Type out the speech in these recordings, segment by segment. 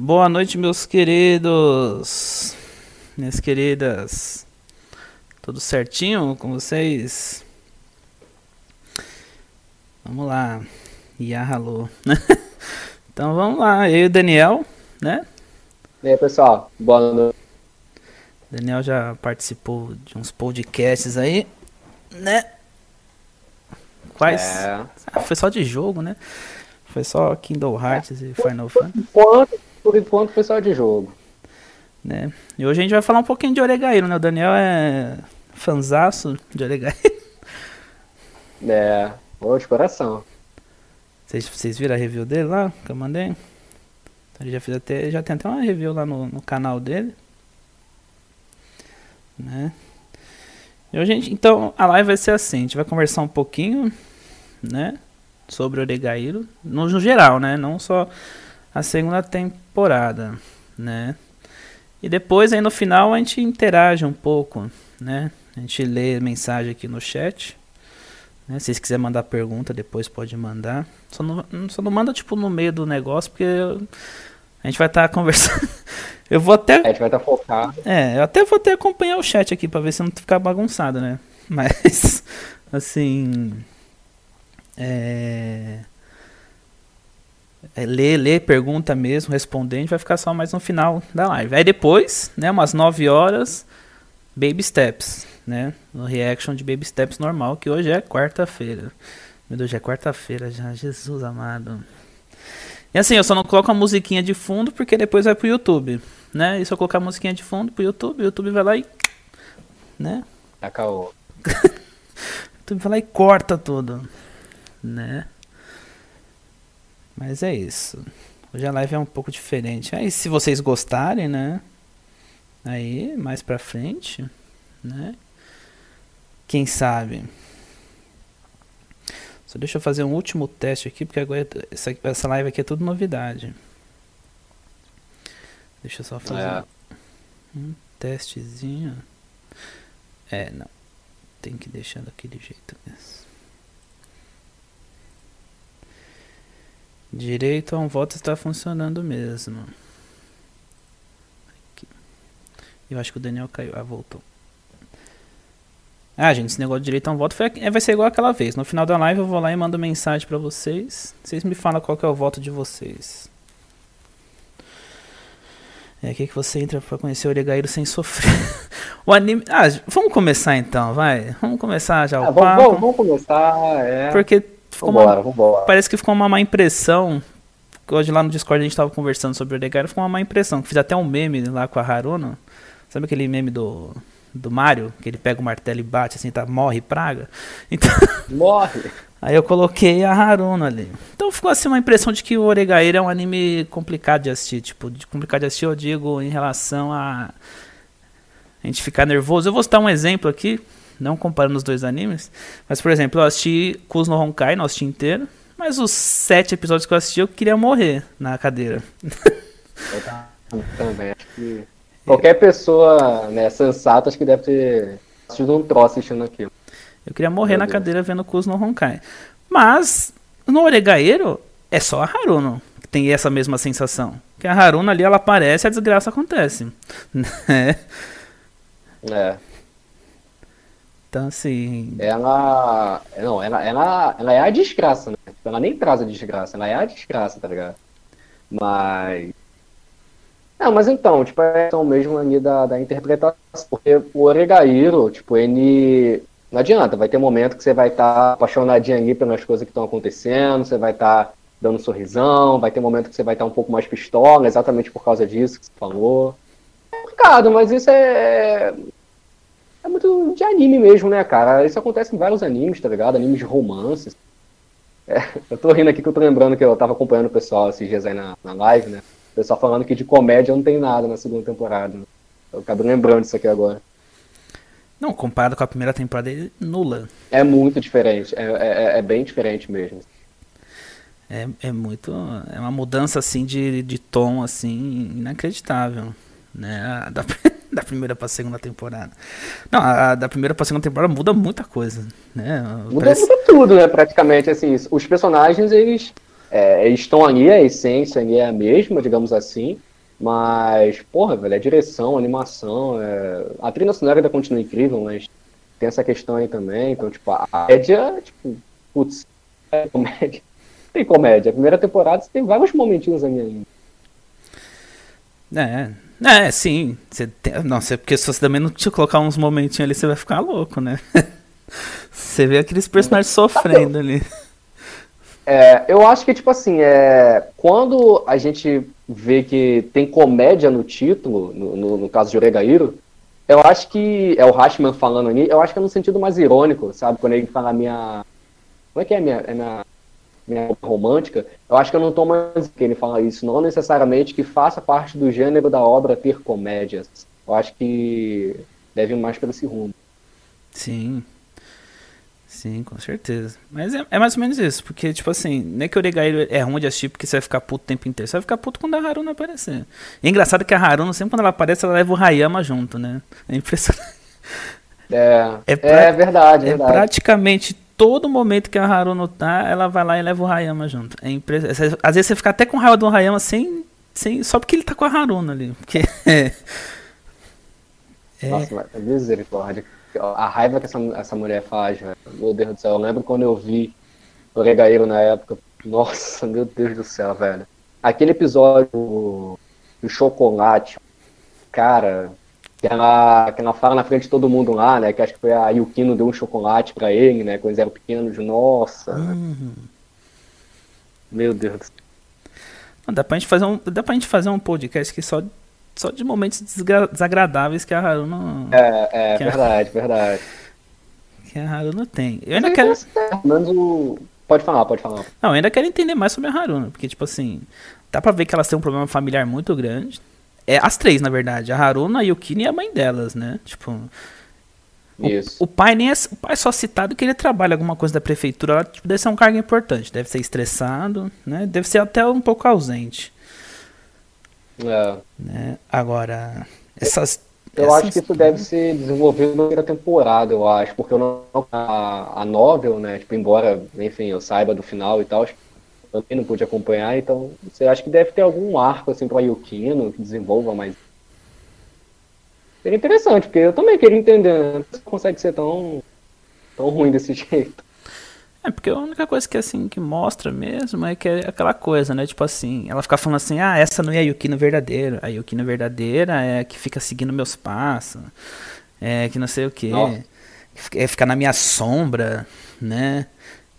Boa noite, meus queridos. Minhas queridas. Tudo certinho com vocês? Vamos lá. Yahalô. então vamos lá. Eu e o Daniel, né? E aí, pessoal? Boa noite. Daniel já participou de uns podcasts aí, né? Quais? É. Ah, foi só de jogo, né? Foi só Kingdom Hearts e Final Por Fantasy, enquanto, por enquanto foi só de jogo. né? E hoje a gente vai falar um pouquinho de Oregairo, né? O Daniel é fanzaço de Oregairo. É. Ô, de coração. Vocês, vocês viram a review dele lá que eu mandei? Então, ele já fez até, já tem até uma review lá no, no canal dele. Né? E hoje, a gente- então a live vai ser assim, a gente vai conversar um pouquinho, né, sobre Oregairo, no, no geral, né, não só a segunda temporada, né? E depois aí no final a gente interage um pouco, né? A gente lê mensagem aqui no chat. Né? Se vocês quiserem mandar pergunta, depois pode mandar. Só não, só não manda tipo no meio do negócio, porque eu- a gente vai estar conversando. Eu vou até. A gente vai estar focado. É, eu até vou até acompanhar o chat aqui pra ver se não ficar bagunçado, né? Mas, assim. É. É, ler, ler, pergunta mesmo, gente vai ficar só mais no final da live. Aí depois, né, umas 9 horas, Baby Steps, né? No reaction de Baby Steps normal, que hoje é quarta-feira. Meu Deus, já é quarta-feira já, Jesus amado. E assim, eu só não coloco a musiquinha de fundo porque depois vai pro YouTube, né? E se eu colocar a musiquinha de fundo pro YouTube, o YouTube vai lá e. né? Acabou. O YouTube vai lá e corta tudo, né? Mas é isso. Hoje a live é um pouco diferente. Aí se vocês gostarem, né? Aí, mais pra frente, né? Quem sabe? Só deixa eu fazer um último teste aqui, porque agora essa, essa live aqui é tudo novidade. Deixa eu só fazer É. um testezinho. É, não. Tem que deixar daquele jeito mesmo. Direito a um voto está funcionando mesmo. Aqui. Eu acho que o Daniel caiu. Ah, voltou. Ah, gente, esse negócio de direito a um voto foi, é, vai ser igual aquela vez. No final da live eu vou lá e mando mensagem pra vocês. Vocês me falam qual é o voto de vocês. É aqui que você entra pra conhecer o Oregairo sem sofrer. o anime. Ah, vamos começar então, vai. Vamos começar já o Ah, vamos, vamos, vamos começar. É. Porque ficou uma, Vambora, vambora. parece que ficou uma má impressão. Hoje lá no Discord a gente tava conversando sobre o Oregairo, ficou uma má impressão. Fiz até um meme lá com a Haruna. Sabe aquele meme do, do Mario? Que ele pega o martelo e bate assim, tá, morre praga? Então, Morre. aí eu coloquei a Haruna ali. Então ficou assim uma impressão de que o Oregairo é um anime complicado de assistir. Tipo, de complicado de assistir eu digo em relação a a gente ficar nervoso. Eu vou citar um exemplo aqui, não comparando os dois animes, mas por exemplo, eu assisti Kus no Honkai, não assisti inteiro, mas os sete episódios que eu assisti eu queria morrer na cadeira. Eu ta- também. Acho que qualquer pessoa né, sensata acho que deve ter assistido um troço assistindo aquilo. Eu queria morrer Meu na Deus. cadeira vendo Kus no Honkai. Mas no Oregairo é só a Haruno que tem essa mesma sensação. Que a Haruna ali ela aparece e a desgraça acontece. Né? É. Então assim, Ela. Não, ela, ela, ela é a desgraça, né? Ela nem traz a desgraça, ela é a desgraça, tá ligado? Mas. Não, mas então, tipo, é a questão mesmo ali da, da interpretação. Porque o Oregairo, tipo, ele. Não adianta, vai ter momento que você vai estar apaixonadinho ali pelas coisas que estão acontecendo, você vai estar dando um sorrisão, vai ter momento que você vai estar um pouco mais pistola, exatamente por causa disso que você falou. É complicado, mas isso é. É anime mesmo, né, cara? Isso acontece em vários animes, tá ligado? Animes de romances. É, eu tô rindo aqui que eu tô lembrando que eu tava acompanhando o pessoal esses dias aí na, na live, né? O pessoal falando que de comédia não tem nada na segunda temporada. Né? Eu acabo lembrando disso aqui agora. não, comparado com a primeira temporada, é nula. É muito diferente, é, é, é bem diferente mesmo. É, é muito. É uma mudança assim de, de tom assim inacreditável. Né? Da, da primeira pra segunda temporada. Não, a da primeira pra segunda temporada muda muita coisa. Né? Muda, Parece- muda tudo, né, praticamente, assim, os personagens, eles, é, eles estão ali, a essência ali é a mesma, digamos assim, Mas, porra, velho, é direção, animação, é... a trilha sonora ainda continua incrível, mas tem essa questão aí também. Então, tipo, a média, tipo, putz, é comédia. Tem comédia. A primeira temporada você tem vários momentinhos ali ainda. É, é, sim. Você tem, não, você, porque se você também não te colocar uns momentinhos ali, você vai ficar louco, né? você vê aqueles personagens sofrendo ali. É, eu acho que, tipo assim, é, quando a gente vê que tem comédia no título, no, no, no caso de Oregairo, eu acho que é o Hashman falando ali, eu acho que é no sentido mais irônico, sabe? Quando ele fala minha. Como é que é minha, é minha, minha romântica? Eu acho que eu não tô mais que ele fala isso, não necessariamente que faça parte do gênero da obra ter comédias. Eu acho que deve mais para esse rumo. Sim, Sim, com certeza. Mas é, é, mais ou menos isso, porque, tipo assim, não é que o Oregairo é ruim de assistir porque você vai ficar puto o tempo inteiro. Você vai ficar puto quando a Haruna aparecer. É engraçado que a Haruna, sempre quando ela aparece, ela leva o Hayama junto, né? É impressionante. É, é, pra... é verdade, é verdade. praticamente todo momento que a Haruna tá, ela vai lá e leva o Hayama junto. É impressionante. Às vezes você fica até com raiva do Hayama sem, sem, só porque ele tá com a Haruna ali. Porque... é... Nossa, misericórdia a raiva que essa, essa mulher faz, velho. Meu Deus do céu. Eu lembro quando eu vi o Regaeiro na época. Nossa, meu Deus do céu, velho. Aquele episódio do chocolate, cara, que ela, que ela fala na frente de todo mundo lá, né? Que acho que foi a Yukino deu um chocolate pra ele, né? Quando eles eram pequenos. Nossa. Uhum. Meu Deus do céu. Dá pra, gente fazer um, dá pra gente fazer um podcast que só só de momentos desagradáveis que a Haruna. É, é, verdade, a, verdade. Que a Haruna tem. Eu ainda quero. o... Pode falar, pode falar. Não, eu ainda quero entender mais sobre a Haruna, porque, tipo assim, dá pra ver que elas têm um problema familiar muito grande. É, as três, na verdade. A Haruna, a Yukini e a mãe delas, né? Tipo. Isso. O, o pai nem é, o pai é só citado que ele trabalha alguma coisa da prefeitura, ela, tipo, deve ser um cargo importante, deve ser estressado, né? Deve ser até um pouco ausente. É. Né? Agora, essas. Eu essas... acho que isso deve ser desenvolvido na primeira temporada, eu acho, porque eu não, a, a novel, né? Tipo, embora, enfim, eu saiba do final e tal, também não pude acompanhar, então você acha que deve ter algum arco assim para Yukino que desenvolva mais. Seria interessante, porque eu também queria entender, né? Não consegue ser tão, tão ruim desse jeito. É, porque a única coisa que assim que mostra mesmo é que é aquela coisa, né? Tipo assim, ela fica falando assim, ah, essa não é a Yukino verdadeira. A Yukino verdadeira é a que fica seguindo meus passos. É que não sei o que. É ficar na minha sombra, né?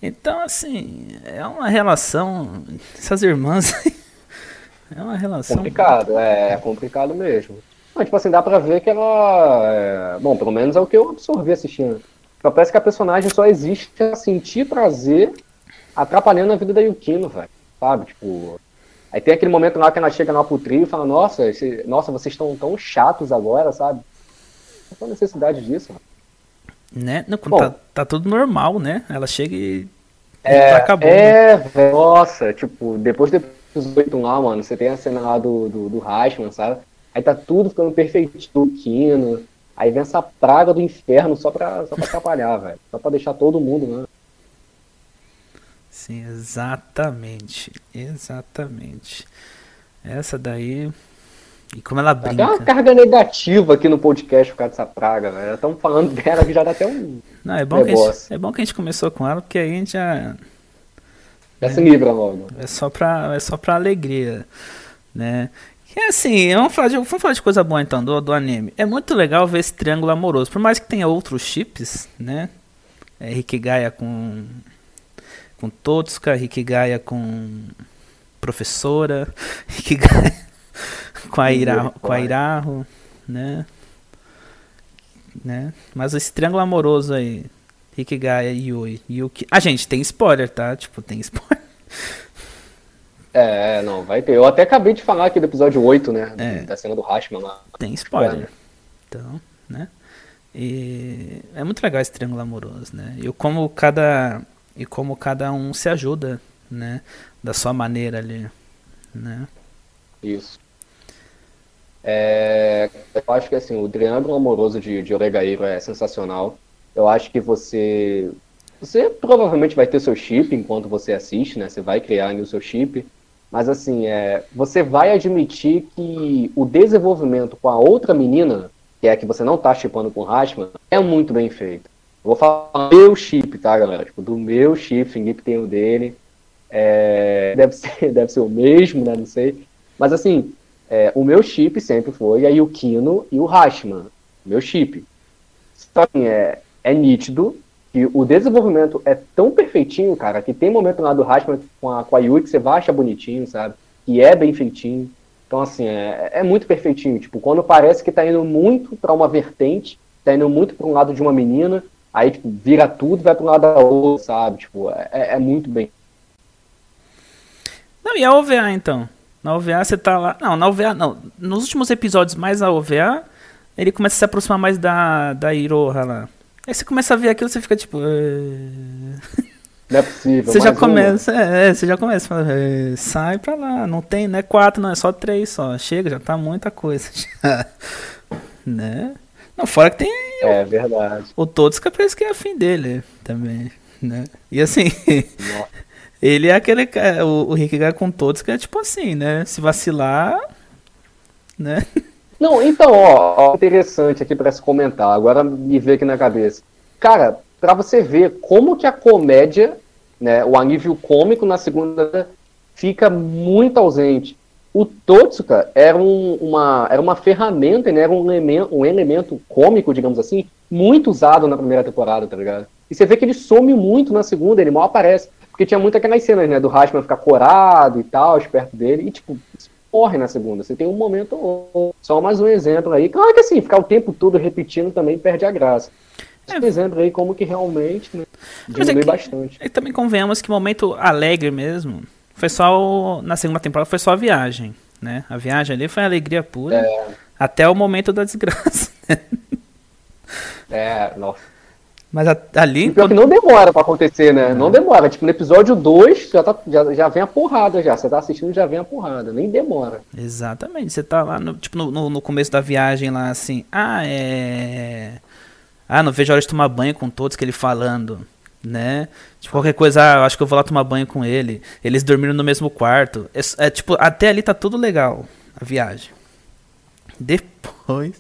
Então, assim, é uma relação. Essas irmãs. é uma relação. Complicado, é, é complicado mesmo. Mas, tipo assim, dá pra ver que ela. É... Bom, pelo menos é o que eu absorvi assistindo então, parece que a personagem só existe a sentir prazer atrapalhando a vida da Yukino, velho. Sabe? Tipo. Aí tem aquele momento lá que ela chega lá pro trio e fala, nossa, esse, nossa, vocês estão tão chatos agora, sabe? Não tem necessidade disso, mano. Né? Não, Bom, tá, tá, tudo normal, né? Ela chega e. É, acabou, é né? nossa, tipo, depois do episódio lá, mano, você tem a cena lá do, do, do Rashman, sabe? Aí tá tudo ficando perfeitinho, Kino. Aí vem essa praga do inferno só pra, só pra atrapalhar, velho. Só pra deixar todo mundo, né? Sim, exatamente. Exatamente. Essa daí. E como ela brinca. Tem uma carga negativa aqui no podcast por causa dessa praga, velho. Estamos falando dela que já dá até um. Não, é bom, que a gente, é bom que a gente começou com ela, porque aí a gente já. Já é, se livra logo. É só pra, é só pra alegria. Né? É assim, vamos falar, de, vamos falar de coisa boa então do, do anime. É muito legal ver esse triângulo amoroso. Por mais que tenha outros chips, né? É, Hikigaya com com Totsuka, Hikigaya com professora, Hikigaya com a Iraho, com a Iraho né? né? Mas esse triângulo amoroso aí, Hikigaya e Yui, Yuki. Ah, gente, tem spoiler, tá? Tipo, tem spoiler. É, não, vai ter. Eu até acabei de falar aqui do episódio 8, né? É. Da cena do Hashman lá. Tem spoiler. É. Então, né? E é muito legal esse triângulo amoroso, né? E como cada e como cada um se ajuda, né? Da sua maneira ali, né? Isso. É, eu acho que assim, o triângulo amoroso de, de Oregairo é sensacional. Eu acho que você você provavelmente vai ter seu chip enquanto você assiste, né? Você vai criar o seu chip. Mas assim, é, você vai admitir que o desenvolvimento com a outra menina, que é a que você não tá chipando com o Rashman, é muito bem feito. Vou falar do meu chip, tá, galera? Tipo, do meu chip, Felipe tem o dele. É, deve, ser, deve ser o mesmo, né? Não sei. Mas assim, é, o meu chip sempre foi a Yukino e o Rashman. Meu chip. Só que é, é nítido que o desenvolvimento é tão perfeitinho, cara, que tem momento lá do Rashman com a, com a Yui que você vai achar bonitinho, sabe? Que é bem feitinho. Então, assim, é, é muito perfeitinho. Tipo, quando parece que tá indo muito para uma vertente, tá indo muito para um lado de uma menina, aí, tipo, vira tudo vai para um lado da outra, sabe? Tipo, é, é muito bem. Não, e a OVA, então? Na OVA você tá lá. Não, na OVA não. Nos últimos episódios mais a OVA, ele começa a se aproximar mais da, da Iroha lá. Aí você começa a ver aquilo, você fica tipo. Não é possível. Você já começa, é, você já começa a falar, sai pra lá, não tem, não é quatro, não, é só três só. Chega, já tá muita coisa. Já. né? Não, fora que tem. É verdade. O Todos que parece que é afim dele também, né? E assim. Ele é aquele. O, o Rick Guy com todos que é tipo assim, né? Se vacilar. Né? Não, então, ó, ó interessante aqui para se comentar. Agora me veio aqui na cabeça. Cara, para você ver como que a comédia, né, o anível cômico na segunda fica muito ausente. O Totsuka era, um, uma, era uma ferramenta, né, era um elemento, um elemento cômico, digamos assim, muito usado na primeira temporada, tá ligado? E você vê que ele some muito na segunda, ele mal aparece. Porque tinha muito aquelas cenas, né, do Rashman ficar corado e tal, perto dele, e tipo, morre na segunda. Você tem um momento ou Só mais um exemplo aí. Claro que assim, ficar o tempo todo repetindo também perde a graça. É. Um exemplo aí como que realmente né, diminui é que, bastante. E também convenhamos que o momento alegre mesmo foi só o, na segunda temporada foi só a viagem, né? A viagem ali foi alegria pura é. até o momento da desgraça. é, nossa. Mas a, ali. E pior que não demora pra acontecer, né? Não, não demora. Tipo, no episódio 2 já, tá, já, já vem a porrada já. Você tá assistindo já vem a porrada. Nem demora. Exatamente. Você tá lá, no, tipo, no, no, começo da viagem lá assim. Ah, é. Ah, não vejo a hora de tomar banho com todos que ele falando. Né? Tipo, qualquer coisa, ah, eu acho que eu vou lá tomar banho com ele. Eles dormiram no mesmo quarto. É, é tipo, até ali tá tudo legal. A viagem. Depois.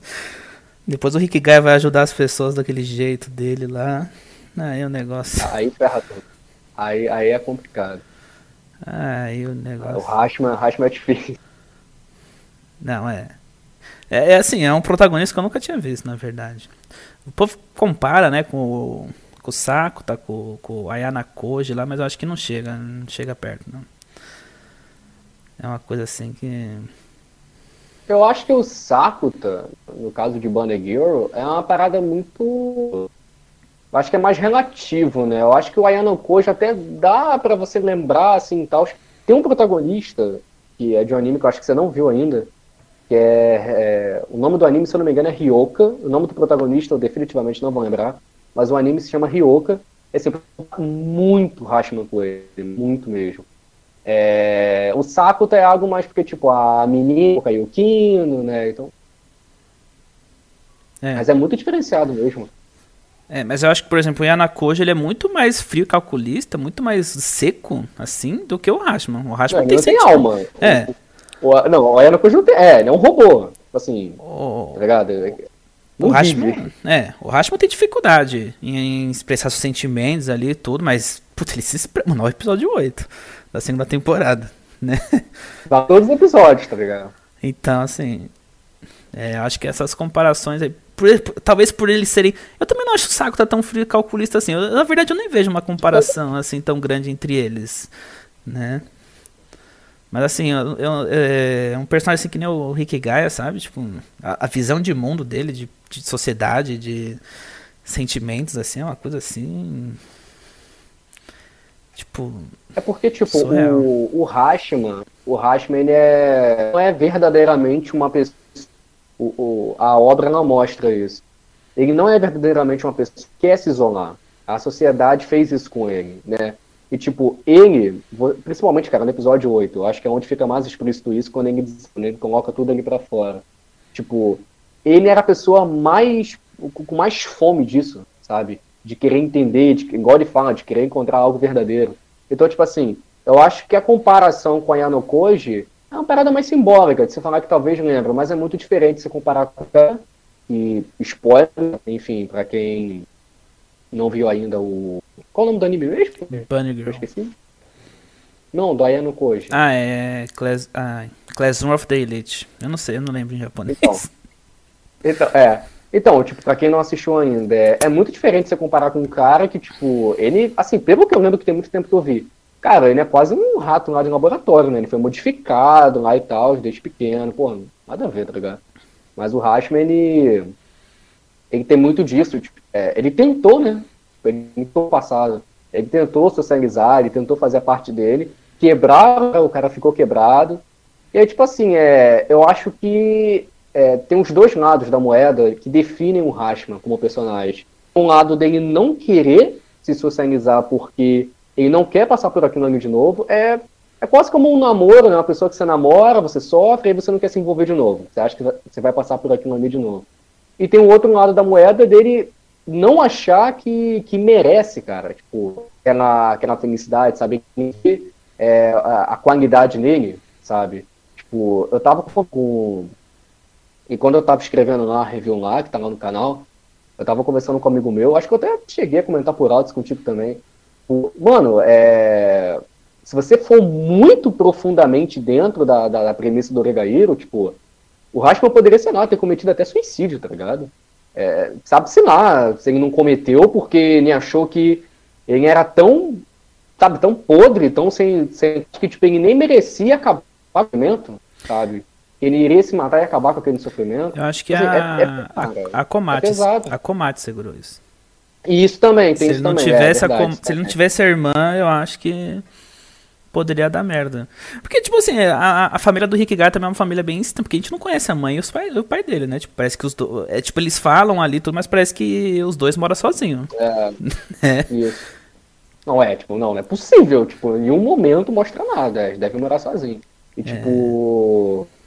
Depois o Rick Guy vai ajudar as pessoas daquele jeito dele lá. Aí o negócio. Aí ferra tudo. Aí, aí é complicado. Aí o negócio. O Rashman, Rashman é difícil. Não, é. é. É assim, é um protagonista que eu nunca tinha visto, na verdade. O povo compara, né, com o, com o Saco, tá com, com o Ayana Koji lá, mas eu acho que não chega, não chega perto, não. É uma coisa assim que eu acho que o Sakuta, no caso de Banegiro, é uma parada muito. Acho que é mais relativo, né? Eu acho que o Ayano Koji até dá para você lembrar, assim, tal. Tem um protagonista, que é de um anime que eu acho que você não viu ainda, que é, é, o nome do anime, se eu não me engano, é Ryoka. O nome do protagonista eu definitivamente não vou lembrar, mas o anime se chama Ryoka. É sempre muito Hashman com ele, muito mesmo. É, o Sakuta é algo mais porque, tipo, a menina, o Kino, né? Então. É. Mas é muito diferenciado mesmo. É, mas eu acho que, por exemplo, o Yanakoji ele é muito mais frio calculista, muito mais seco, assim, do que o Rashman. O Rashman não, tem, não tem alma. É. O, não, o Yanakoji não tem. É, ele é um robô. Assim, o... tá ligado? o Rashman, é, o Rashman tem dificuldade em, em expressar seus sentimentos ali e tudo, mas, putz, ele se expressa. Mano, é o episódio 8 da segunda temporada, né? Dá todos os episódios, tá ligado? Então, assim, é, acho que essas comparações aí, por, talvez por eles serem. Eu também não acho o saco tá tão frio calculista assim. Eu, na verdade, eu nem vejo uma comparação assim tão grande entre eles, né? Mas assim, eu, eu, é um personagem assim que nem o Rick Gaia, sabe? Tipo, a, a visão de mundo dele, de, de sociedade, de sentimentos, assim, é uma coisa assim Tipo. É porque, tipo, o, o Hashman, o Hashman, ele é, não é verdadeiramente uma pessoa. O, o, a obra não mostra isso. Ele não é verdadeiramente uma pessoa que quer se isolar. A sociedade fez isso com ele, né? E, tipo, ele, principalmente, cara, no episódio 8, eu acho que é onde fica mais explícito isso, quando ele, quando ele coloca tudo ali para fora. Tipo, ele era a pessoa mais, com mais fome disso, sabe? De querer entender, de, igual ele fala, de querer encontrar algo verdadeiro. Então, tipo assim, eu acho que a comparação com a Yano Koji é uma parada mais simbólica, de você falar que talvez lembra, mas é muito diferente se comparar com a e spoiler, enfim, pra quem não viu ainda o. Qual o nome do anime mesmo? Bunny Girl. Eu esqueci. Não, do Ayano Koji. Ah, é. Class, ah, Classroom of the Elite. Eu não sei, eu não lembro em japonês. Então, então, é. Então, tipo, pra quem não assistiu ainda, é, é muito diferente você comparar com um cara que, tipo, ele, assim, pelo que eu lembro que tem muito tempo que eu vi, cara, ele é quase um rato lá de laboratório, né? Ele foi modificado lá e tal, desde pequeno, pô, nada a ver, tá ligado? Mas o Rashman, ele, ele tem muito disso. Tipo, é, ele tentou, né? Ele tentou passado. Ele tentou socializar, ele tentou fazer a parte dele. Quebrar, o cara ficou quebrado. E aí, tipo assim, é, eu acho que é, tem os dois lados da moeda que definem o Rashman como personagem. Um lado dele não querer se socializar porque ele não quer passar por aquilo ali de novo. É é quase como um namoro, né? Uma pessoa que você namora, você sofre, e você não quer se envolver de novo. Você acha que você vai passar por aquilo ali de novo. E tem o um outro lado da moeda dele não achar que, que merece, cara. Tipo, que é na, felicidade, sabe? É, a, a qualidade nele, sabe? Tipo, eu tava com. E quando eu tava escrevendo lá a review lá, que tá lá no canal, eu tava conversando com um amigo meu, acho que eu até cheguei a comentar por alto contigo também. Mano, é se você for muito profundamente dentro da, da, da premissa do Oregairo, tipo, o Rashman poderia, sei lá, ter cometido até suicídio, tá ligado? É, Sabe-se lá se ele não cometeu porque ele achou que ele era tão, sabe, tão podre, tão sem, sem que tipo, ele nem merecia acabar o sabe? Ele iria se matar e acabar com aquele sofrimento. Eu acho que a, é, é, a, a Komate, a Komate segurou isso. E isso também, tem se isso também. Tivesse é, verdade, a, se ele não tivesse a irmã, eu acho que poderia dar merda. Porque, tipo assim, a, a família do Rick Gar também é uma família bem estranha, porque a gente não conhece a mãe e os pai, o pai dele, né? Tipo, parece que os dois. É, tipo, eles falam ali tudo, mas parece que os dois moram sozinhos. É, é. Isso. Não é, tipo, não, não é possível. Tipo, em um momento mostra nada. Eles devem morar sozinhos. E tipo. É.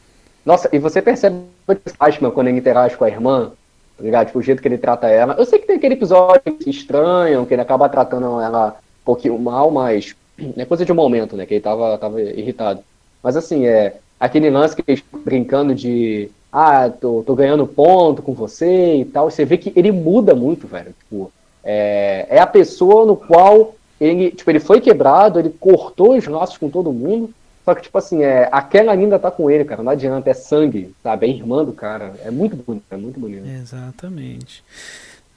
Nossa, e você percebe o Ashman quando ele interage com a irmã, tá ligado? Tipo, o jeito que ele trata ela. Eu sei que tem aquele episódio estranham, que ele acaba tratando ela um pouquinho mal, mas é coisa de um momento, né? Que ele tava, tava irritado. Mas assim, é aquele lance que ele brincando de ah, tô, tô ganhando ponto com você e tal. Você vê que ele muda muito, velho. Tipo, é, é a pessoa no qual ele, tipo, ele foi quebrado, ele cortou os laços com todo mundo. Só que, tipo assim, é, aquela ainda tá com ele, cara. Não adianta, é sangue, sabe? É irmã do cara. É muito bonito, é muito bonito. Exatamente.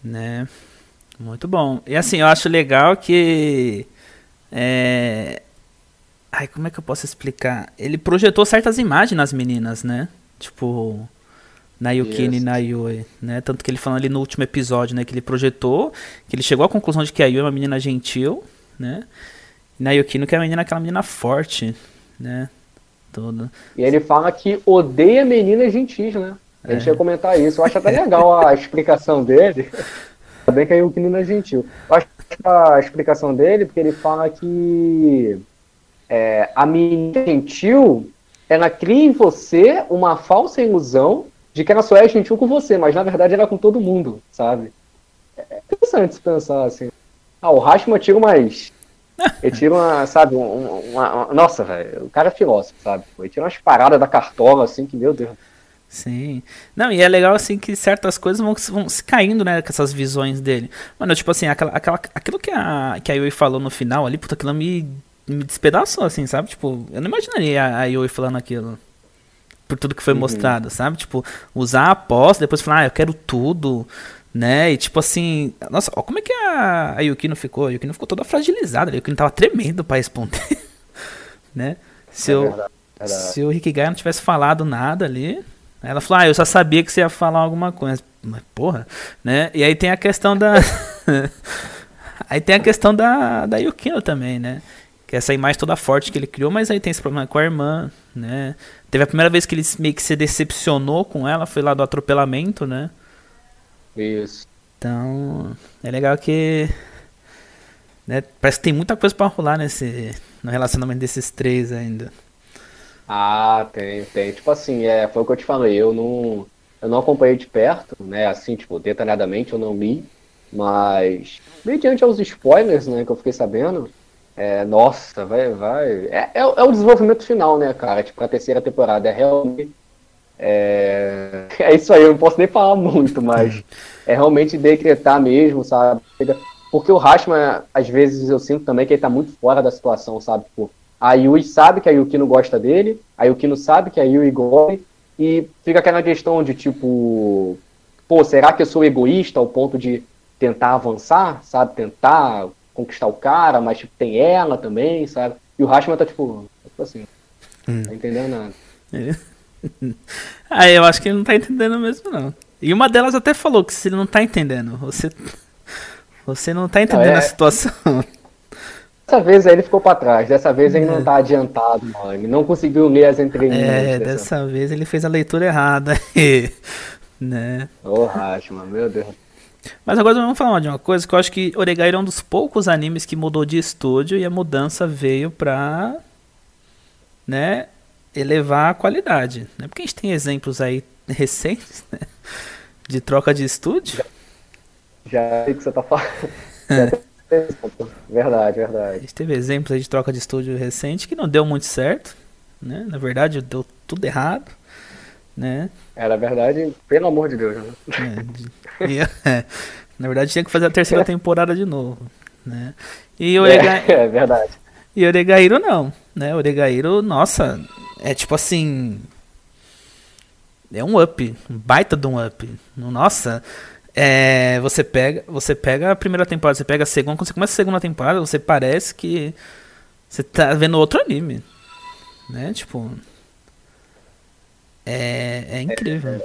Né? Muito bom. E assim, eu acho legal que é... Ai, como é que eu posso explicar? Ele projetou certas imagens nas meninas, né? Tipo, na Yukine e na Yui, né? Tanto que ele falou ali no último episódio, né? Que ele projetou, que ele chegou à conclusão de que a Yui é uma menina gentil, né? E na Yukino que é a menina aquela menina forte, né? Toda. E ele fala que odeia meninas gentis, né? A gente é. ia comentar isso. Eu acho até legal a explicação dele. Ainda bem que a Yukino é gentil. Eu acho a explicação dele, porque ele fala que é, a menina gentil ela cria em você uma falsa ilusão de que ela só é gentil com você, mas na verdade ela é com todo mundo, sabe? É interessante se pensar assim. Ah, o Rashman tira umas. Ele tira uma, sabe, uma, uma, nossa, velho, o cara é filósofo, sabe? Ele tira umas paradas da cartola, assim, que, meu Deus. Sim. Não, e é legal assim que certas coisas vão, vão se caindo, né, com essas visões dele. Mano, tipo assim, aquela, aquela, aquilo que a, que a Yui falou no final ali, puta, aquilo me, me despedaçou, assim, sabe? Tipo, eu não imaginaria a, a Yui falando aquilo. Por tudo que foi uhum. mostrado, sabe? Tipo, usar a posse, depois falar, ah, eu quero tudo, né? E tipo assim, nossa, ó, como é que a, a Yukino ficou? A Yukino ficou toda fragilizada, a Yukino tava tremendo pra responder, né? Se, é verdade, verdade. se o Rikigai não tivesse falado nada ali, ela falou, ah, eu só sabia que você ia falar alguma coisa. Mas, porra, né? E aí tem a questão da. aí tem a questão da, da Yukino também, né? Que é essa imagem toda forte que ele criou, mas aí tem esse problema com a irmã, né? Teve a primeira vez que ele meio que se decepcionou com ela, foi lá do atropelamento, né? Isso. Então, é legal que. Né, parece que tem muita coisa para rolar nesse, no relacionamento desses três ainda. Ah, tem, tem. Tipo assim, é, foi o que eu te falei, eu não, eu não acompanhei de perto, né? Assim, tipo, detalhadamente eu não li, mas mediante aos spoilers, né, que eu fiquei sabendo, É, nossa, vai, vai. É, é, é, o desenvolvimento final, né, cara? Tipo, a terceira temporada. É realmente. É, é isso aí, eu não posso nem falar muito, mas é realmente decretar mesmo, sabe? Porque o Rashman, às vezes, eu sinto também que ele tá muito fora da situação, sabe? Tipo, a Yui sabe que a Yuki não gosta dele, a Yuki não sabe que a Yui gosta, e fica aquela questão de tipo, pô, será que eu sou egoísta ao ponto de tentar avançar, sabe? Tentar conquistar o cara, mas tipo, tem ela também, sabe? E o Rashman tá tipo, tipo assim, hum. tá entendendo nada. É. ah, eu acho que ele não tá entendendo mesmo, não. E uma delas até falou que se ele não tá entendendo, você. Você não tá entendendo não, é... a situação. Dessa vez aí ele ficou para trás, dessa vez ele é. não tá adiantado, mano. Ele não conseguiu ler as entrelinhas. É, dessa... dessa vez ele fez a leitura errada. né? Ô, oh, Rashman, meu Deus. Mas agora vamos falar de uma coisa que eu acho que Oregairo é um dos poucos animes que mudou de estúdio e a mudança veio pra, né, elevar a qualidade. Né? Porque a gente tem exemplos aí recentes, né, de troca de estúdio. Já sei que você tá falando. verdade, verdade. A gente teve exemplos aí de troca de estúdio recente que não deu muito certo, né? Na verdade, deu tudo errado né? É, na verdade, pelo amor de Deus. Né? É, e, é, na verdade, tinha que fazer a terceira temporada de novo, né? E o Orega... é, é verdade. E o Oregairo não, né? O Oregairo, nossa, é tipo assim... É um up, um baita de um up. Nossa, é, você pega, você pega a primeira temporada, você pega a segunda, quando você começa a segunda temporada, você parece que você tá vendo outro anime, né? Tipo, é, é incrível.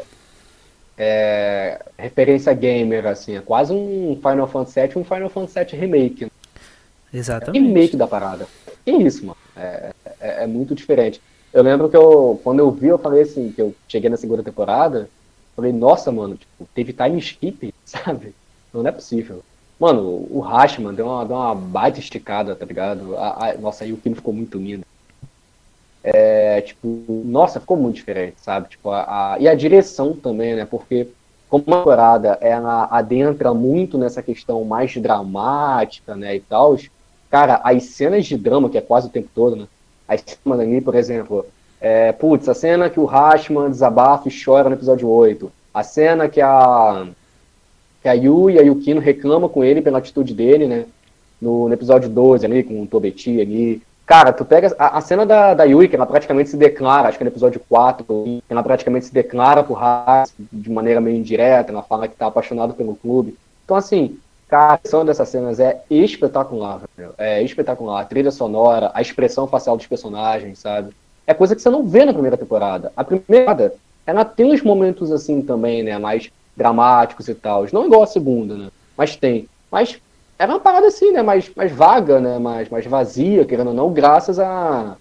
É, é, referência gamer, assim, é quase um Final Fantasy VII, um Final Fantasy VII Remake. Exatamente. Remake da parada. Que isso, mano. É, é, é, muito diferente. Eu lembro que eu, quando eu vi, eu falei assim, que eu cheguei na segunda temporada, falei, nossa, mano, tipo, teve time skip, sabe? Não é possível. Mano, o Rashman deu uma, deu uma baita esticada, tá ligado? A, a, nossa, aí o filme ficou muito lindo é, tipo, nossa, ficou muito diferente, sabe? Tipo, a, a, e a direção também, né? Porque como a temporada ela adentra muito nessa questão mais dramática, né, e tal, cara, as cenas de drama, que é quase o tempo todo, né? As cenas ali, por exemplo, é, putz, a cena que o Rashman desabafa e chora no episódio 8, a cena que a que a Yu e a Yukino reclamam com ele pela atitude dele, né? No, no episódio 12 ali, com o Tobeti ali, Cara, tu pega a, a, cena da, da Yui, que ela praticamente se declara, acho que no episódio 4, ela praticamente se declara pro Haas de maneira meio indireta, ela fala que tá apaixonado pelo clube. Então, assim, cara, a ação dessas cenas é espetacular, velho. É espetacular. A trilha sonora, a expressão facial dos personagens, sabe? É coisa que você não vê na primeira temporada. A primeira, ela tem uns momentos assim também, né? Mais dramáticos e tal. Não igual a segunda, né? Mas tem. Mas era uma parada assim, né? Mais, mais vaga, né? Mais, mais vazia, querendo ou não, graças à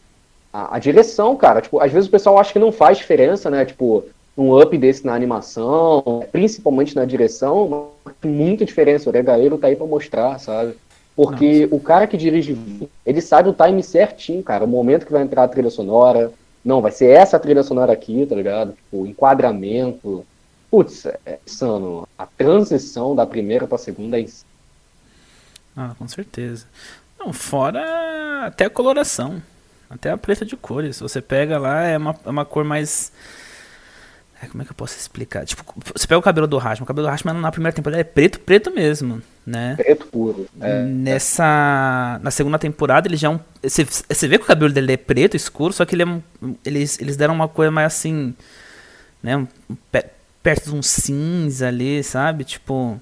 a, a, a, direção, cara. Tipo, às vezes o pessoal acha que não faz diferença, né? Tipo, um up desse na animação, principalmente na direção, muita diferença. O Regaeiro tá aí pra mostrar, sabe? Porque Nossa. o cara que dirige, ele sabe o time certinho, cara. O momento que vai entrar a trilha sonora. Não, vai ser essa trilha sonora aqui, tá ligado? Tipo, enquadramento. Putz, é insano. A transição da primeira pra segunda é insano. Ah, com certeza. Não, fora até a coloração. Até a paleta de cores. Você pega lá, é uma, é uma cor mais. Como é que eu posso explicar? Tipo, você pega o cabelo do Rashman. O cabelo do Rashman na primeira temporada é preto, preto mesmo, né? Preto puro. É, Nessa. Na segunda temporada ele já é um. Você, você vê que o cabelo dele é preto, escuro, só que ele é um, eles, eles deram uma cor mais assim. Né? Um, perto de um cinza ali, sabe? Tipo.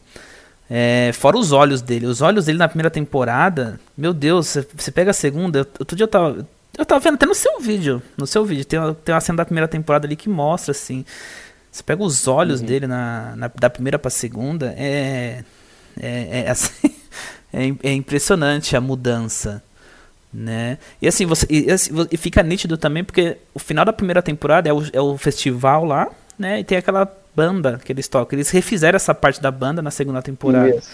É, fora os olhos dele. Os olhos dele na primeira temporada, meu Deus, você, você pega a segunda. Outro dia eu tava. Eu tava vendo até no seu vídeo. No seu vídeo. Tem uma, tem uma cena da primeira temporada ali que mostra, assim. Você pega os olhos uhum. dele na, na, da primeira pra segunda. É. É, é, assim, é, é impressionante a mudança. Né? E assim, você. E, assim, e fica nítido também porque o final da primeira temporada é o, é o festival lá, né? E tem aquela banda que eles tocam. Eles refizeram essa parte da banda na segunda temporada. Isso.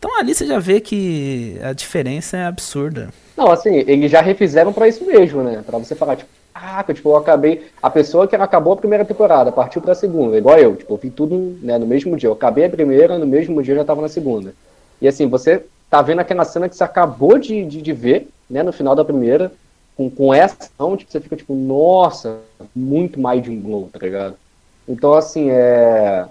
Então ali você já vê que a diferença é absurda. Não, assim, eles já refizeram para isso mesmo, né? Para você falar, tipo, ah, tipo, eu acabei. A pessoa que acabou a primeira temporada, partiu pra segunda, igual eu, tipo, eu vi tudo né, no mesmo dia. Eu acabei a primeira, no mesmo dia eu já tava na segunda. E assim, você tá vendo aquela cena que você acabou de, de, de ver, né, no final da primeira, com, com essa ação, tipo, você fica tipo, nossa, muito mais de um blow, tá ligado? Então, assim, é.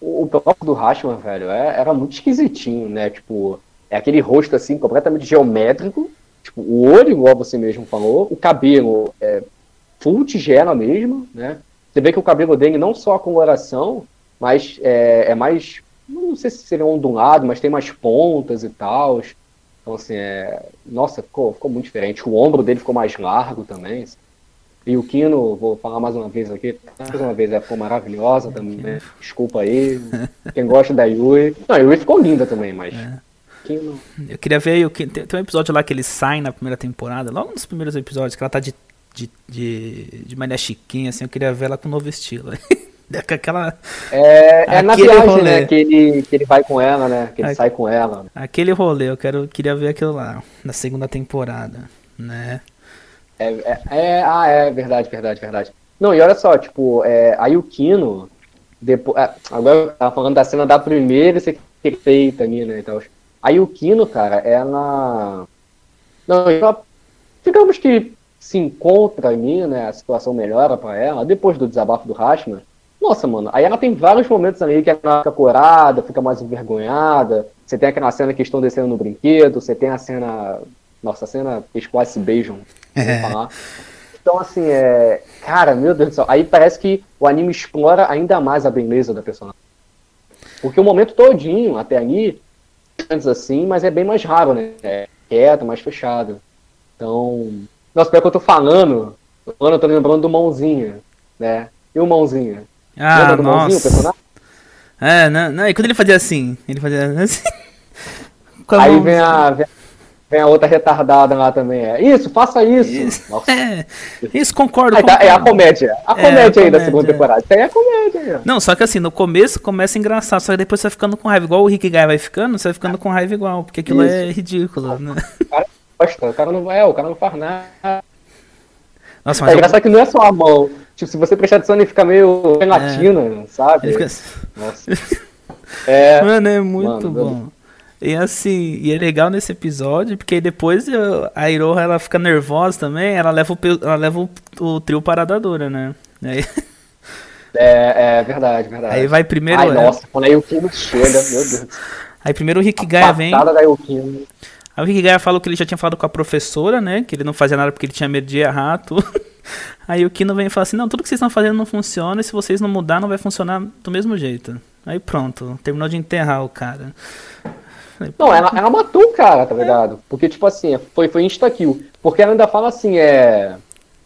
O próprio do Rashman, velho, é, era muito esquisitinho, né? Tipo, é aquele rosto assim, completamente geométrico. Tipo, o olho, igual você mesmo falou, o cabelo é full tigela mesmo, né? Você vê que o cabelo dele não só a coloração, mas é, é mais. Não sei se seria ondulado, mas tem mais pontas e tal. Então, assim, é. Nossa, ficou, ficou muito diferente. O ombro dele ficou mais largo também. Assim. E o Kino, vou falar mais uma vez aqui, mais uma vez, ela ficou maravilhosa também. Né? Desculpa aí. Quem gosta da Yui. Não, a Yui ficou linda também, mas. É. Kino... Eu queria ver. Tem, tem um episódio lá que ele sai na primeira temporada, logo nos primeiros episódios, que ela tá de, de, de, de Maria Chiquinha, assim. Eu queria ver ela com um novo estilo. Aquela. É, é na viagem, rolê. né? Que ele, que ele vai com ela, né? Que ele sai com ela. Aquele rolê, eu quero, queria ver aquilo lá, na segunda temporada, né? É, é, é, ah, é verdade, verdade, verdade. Não, e olha só, tipo, é, a Yukino, depois, é, agora eu tava falando da cena da primeira ser feita ali, né, então, a Yukino, cara, ela, não, ela, digamos que se encontra ali, né, a situação melhora para ela, depois do desabafo do Rashman, nossa, mano, aí ela tem vários momentos ali que ela fica corada, fica mais envergonhada, você tem aquela cena que estão descendo no brinquedo, você tem a cena, nossa, a cena eles quase se beijam é. falar. Então, assim, é. Cara, meu Deus do céu. Aí parece que o anime explora ainda mais a beleza da personagem. Porque o momento todinho, até ali, antes assim, mas é bem mais raro, né? É quieto, mais fechado. Então. Nossa, pior que eu tô falando, eu tô lembrando do Mãozinha, né? E o Mãozinha? Ah, Lembra do nossa. Mãozinha, o personagem? É, não, não, e quando ele fazia assim? Ele fazia assim. Aí vem a, vem a Vem a outra retardada lá também. É. Isso, faça isso. Isso, é, isso concordo, aí, tá, É a comédia. A comédia, é, a aí da segunda temporada. Isso aí é a comédia. Aí. Não, só que assim, no começo começa engraçado, só que depois você vai ficando com raiva. Igual o Rick Guy vai ficando, você vai ficando com raiva igual, porque aquilo isso. é ridículo, né? O cara gosta, o cara não é, o cara não faz nada. Nossa, mas é eu... engraçado que não é só a mão. Tipo, se você prestar atenção, ele fica meio latina, é. sabe? Fica... Nossa. É, Mano, é muito mano, bom. E assim, e é legal nesse episódio, porque depois a Iroha ela fica nervosa também, ela leva o, ela leva o, o trio paradadora, né? Aí... É, é verdade, verdade. Aí vai primeiro. Ai, nossa, quando a Yukino chega, meu Deus. Aí primeiro o Rick Gaia vem. Da Yukino. Aí o Rick Gaia falou que ele já tinha falado com a professora, né? Que ele não fazia nada porque ele tinha medo de errar tudo. Aí o Kino vem e fala assim: Não, tudo que vocês estão fazendo não funciona, e se vocês não mudar, não vai funcionar do mesmo jeito. Aí pronto, terminou de enterrar o cara. Não, ela, ela matou o cara, tá ligado? Porque, tipo assim, foi, foi insta-kill. Porque ela ainda fala assim, é.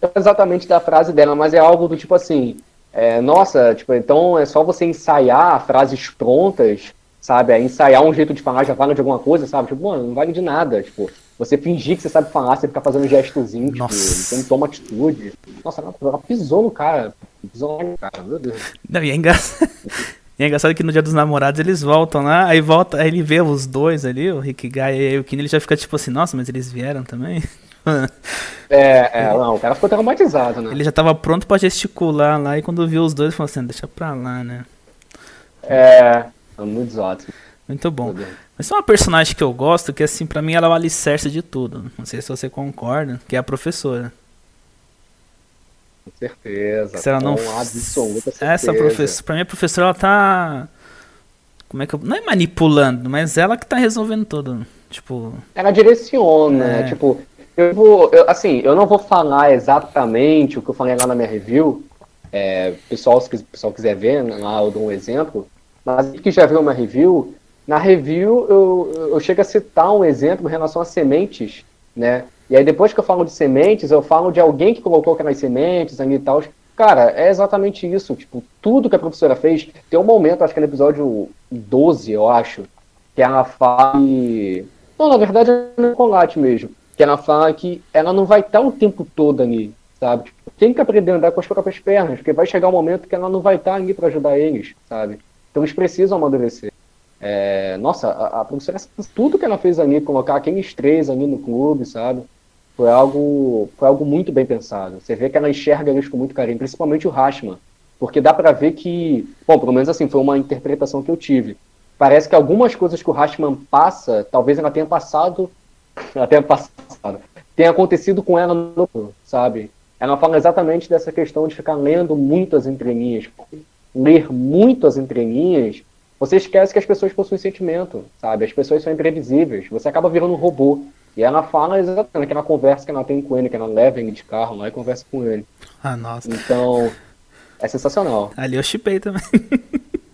Não exatamente da frase dela, mas é algo do tipo assim. É, nossa, tipo, então é só você ensaiar frases prontas, sabe? É ensaiar um jeito de falar já vale de alguma coisa, sabe? Tipo, mano, não vale de nada. Tipo, você fingir que você sabe falar, você ficar fazendo gestozinho, tipo, então toma atitude. Nossa, ela, ela pisou no cara. Pisou no cara, meu Deus. Não, e é engraçado. E é engraçado que no dia dos namorados eles voltam lá, aí volta, aí ele vê os dois ali, o Rick Guy e o Kino, ele já fica tipo assim, nossa, mas eles vieram também? é, é, não, o cara ficou traumatizado, né? Ele já tava pronto pra gesticular lá, e quando viu os dois, falou assim, deixa pra lá, né? É, é muito exótico. Muito bom. Mas é uma personagem que eu gosto, que assim, pra mim ela é o alicerce de tudo. Não sei se você concorda, que é a professora. Com certeza. Se ela não absoluta certeza. Essa professora, para mim a professora ela tá como é que eu... não é manipulando, mas ela que tá resolvendo tudo, tipo, ela direciona, é. tipo, eu vou, eu, assim, eu não vou falar exatamente o que eu falei lá na minha review. É, pessoal, se o pessoal quiser ver, lá eu dou um exemplo. Mas que já viu uma review, na review eu, eu chego a citar um exemplo em relação a sementes, né? E aí depois que eu falo de sementes, eu falo de alguém que colocou aquelas sementes ali e tal. Cara, é exatamente isso. Tipo, tudo que a professora fez. Tem um momento, acho que é no episódio 12, eu acho, que ela fala que... Não, na verdade é no colate mesmo. Que ela fala que ela não vai estar o tempo todo ali, sabe? Tipo, tem que aprender a andar com as próprias pernas, porque vai chegar um momento que ela não vai estar ali para ajudar eles, sabe? Então eles precisam amadurecer. É, nossa, a, a professora, tudo que ela fez ali, colocar aqueles três ali no clube, sabe? Foi algo, foi algo muito bem pensado. Você vê que ela enxerga eles com muito carinho, principalmente o Rashman, porque dá para ver que, bom, pelo menos assim, foi uma interpretação que eu tive. Parece que algumas coisas que o Rashman passa, talvez ela tenha passado, ela tenha passado, tem acontecido com ela no sabe? Ela fala exatamente dessa questão de ficar lendo muito as entrelinhas. Ler muito as entrelinhas, você esquece que as pessoas possuem sentimento, sabe? As pessoas são imprevisíveis. Você acaba virando um robô. E ela fala exatamente naquela conversa que ela tem com ele, que ela leva ele de carro lá e conversa com ele. Ah, nossa. Então, é sensacional. Ali eu chipei também.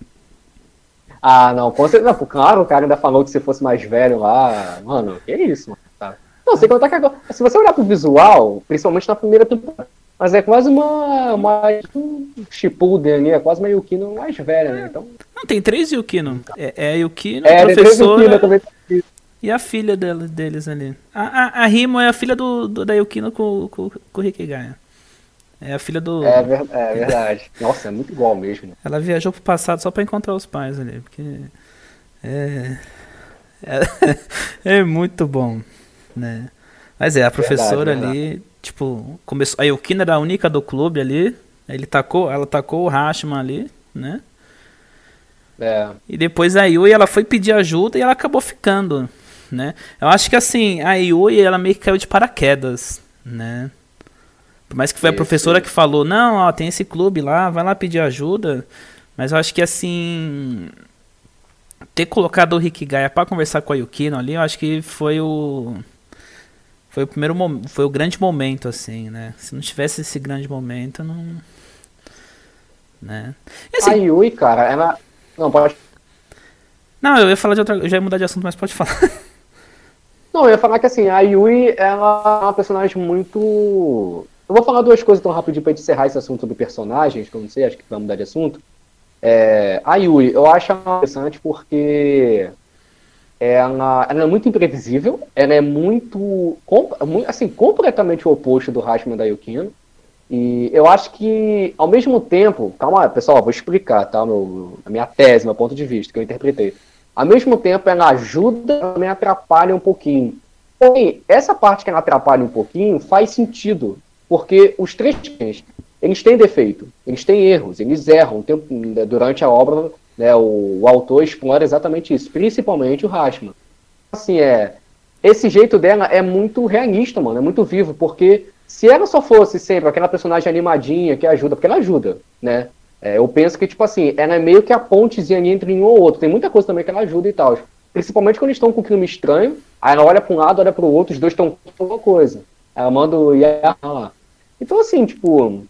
ah, não, com certeza. Não, claro, o cara ainda falou que se fosse mais velho lá. Mano, que isso, mano. Tá. Não, sem contar que agora. Se você olhar pro visual, principalmente na primeira temporada. Mas é quase uma. uma um Shippuden ali, é quase uma Yukino mais velha, né? Então. Não, tem três Yukino. É, é Yukino, é, professora. Yukino, também. E a filha dela, deles ali. A, a, a Rimo é a filha do, do da Yukino com, com, com o Rikigaya. É a filha do. É, ver, é verdade. Nossa, é muito igual mesmo. Né? Ela viajou pro passado só pra encontrar os pais ali. Porque. É. É, é muito bom. Né? Mas é, a professora verdade, ali. Verdade. Tipo, começou. A Yukino era a única do clube ali. Ele tacou, ela tacou o Hashima ali, né? É. E depois a Yui ela foi pedir ajuda e ela acabou ficando, né? Eu acho que assim, a Yui ela meio que caiu de paraquedas, né? Por mais que foi a professora que falou, não, ó, tem esse clube lá, vai lá pedir ajuda. Mas eu acho que assim. Ter colocado o Rick Gaia pra conversar com a Yukino ali, eu acho que foi o. Foi o primeiro Foi o grande momento, assim, né? Se não tivesse esse grande momento, não. Né? Assim, a Yui, cara, ela. Não, pode. Não, eu ia falar de outra. Eu já ia mudar de assunto, mas pode falar. Não, eu ia falar que assim, a Yui, ela é uma personagem muito eu vou falar duas coisas tão rapidinho pra encerrar esse assunto sobre personagens, que eu não sei, acho que vai mudar de assunto. É, a Yui, eu acho interessante porque ela, ela é muito imprevisível, ela é muito, assim, completamente o oposto do Hashman da Yukino. E eu acho que, ao mesmo tempo, calma, pessoal, vou explicar, tá? Meu, a minha tese, meu ponto de vista, que eu interpretei. Ao mesmo tempo, ela ajuda, também atrapalha um pouquinho. Porém, essa parte que ela atrapalha um pouquinho faz sentido, porque os três eles têm defeito, eles têm erros, eles erram. Durante a obra, né, o, o, autor explora exatamente isso, principalmente o Rashman. Assim, é, esse jeito dela é muito realista, mano, é muito vivo, porque se ela só fosse sempre aquela personagem animadinha que ajuda, porque ela ajuda, né? É, eu penso que, tipo assim, ela é meio que a pontezinha entre um ou outro. Tem muita coisa também que ela ajuda e tal. Principalmente quando eles estão com um crime estranho, aí ela olha para um lado, olha para o outro, os dois estão com alguma coisa. Ela manda o Yaha lá. Então, assim, tipo.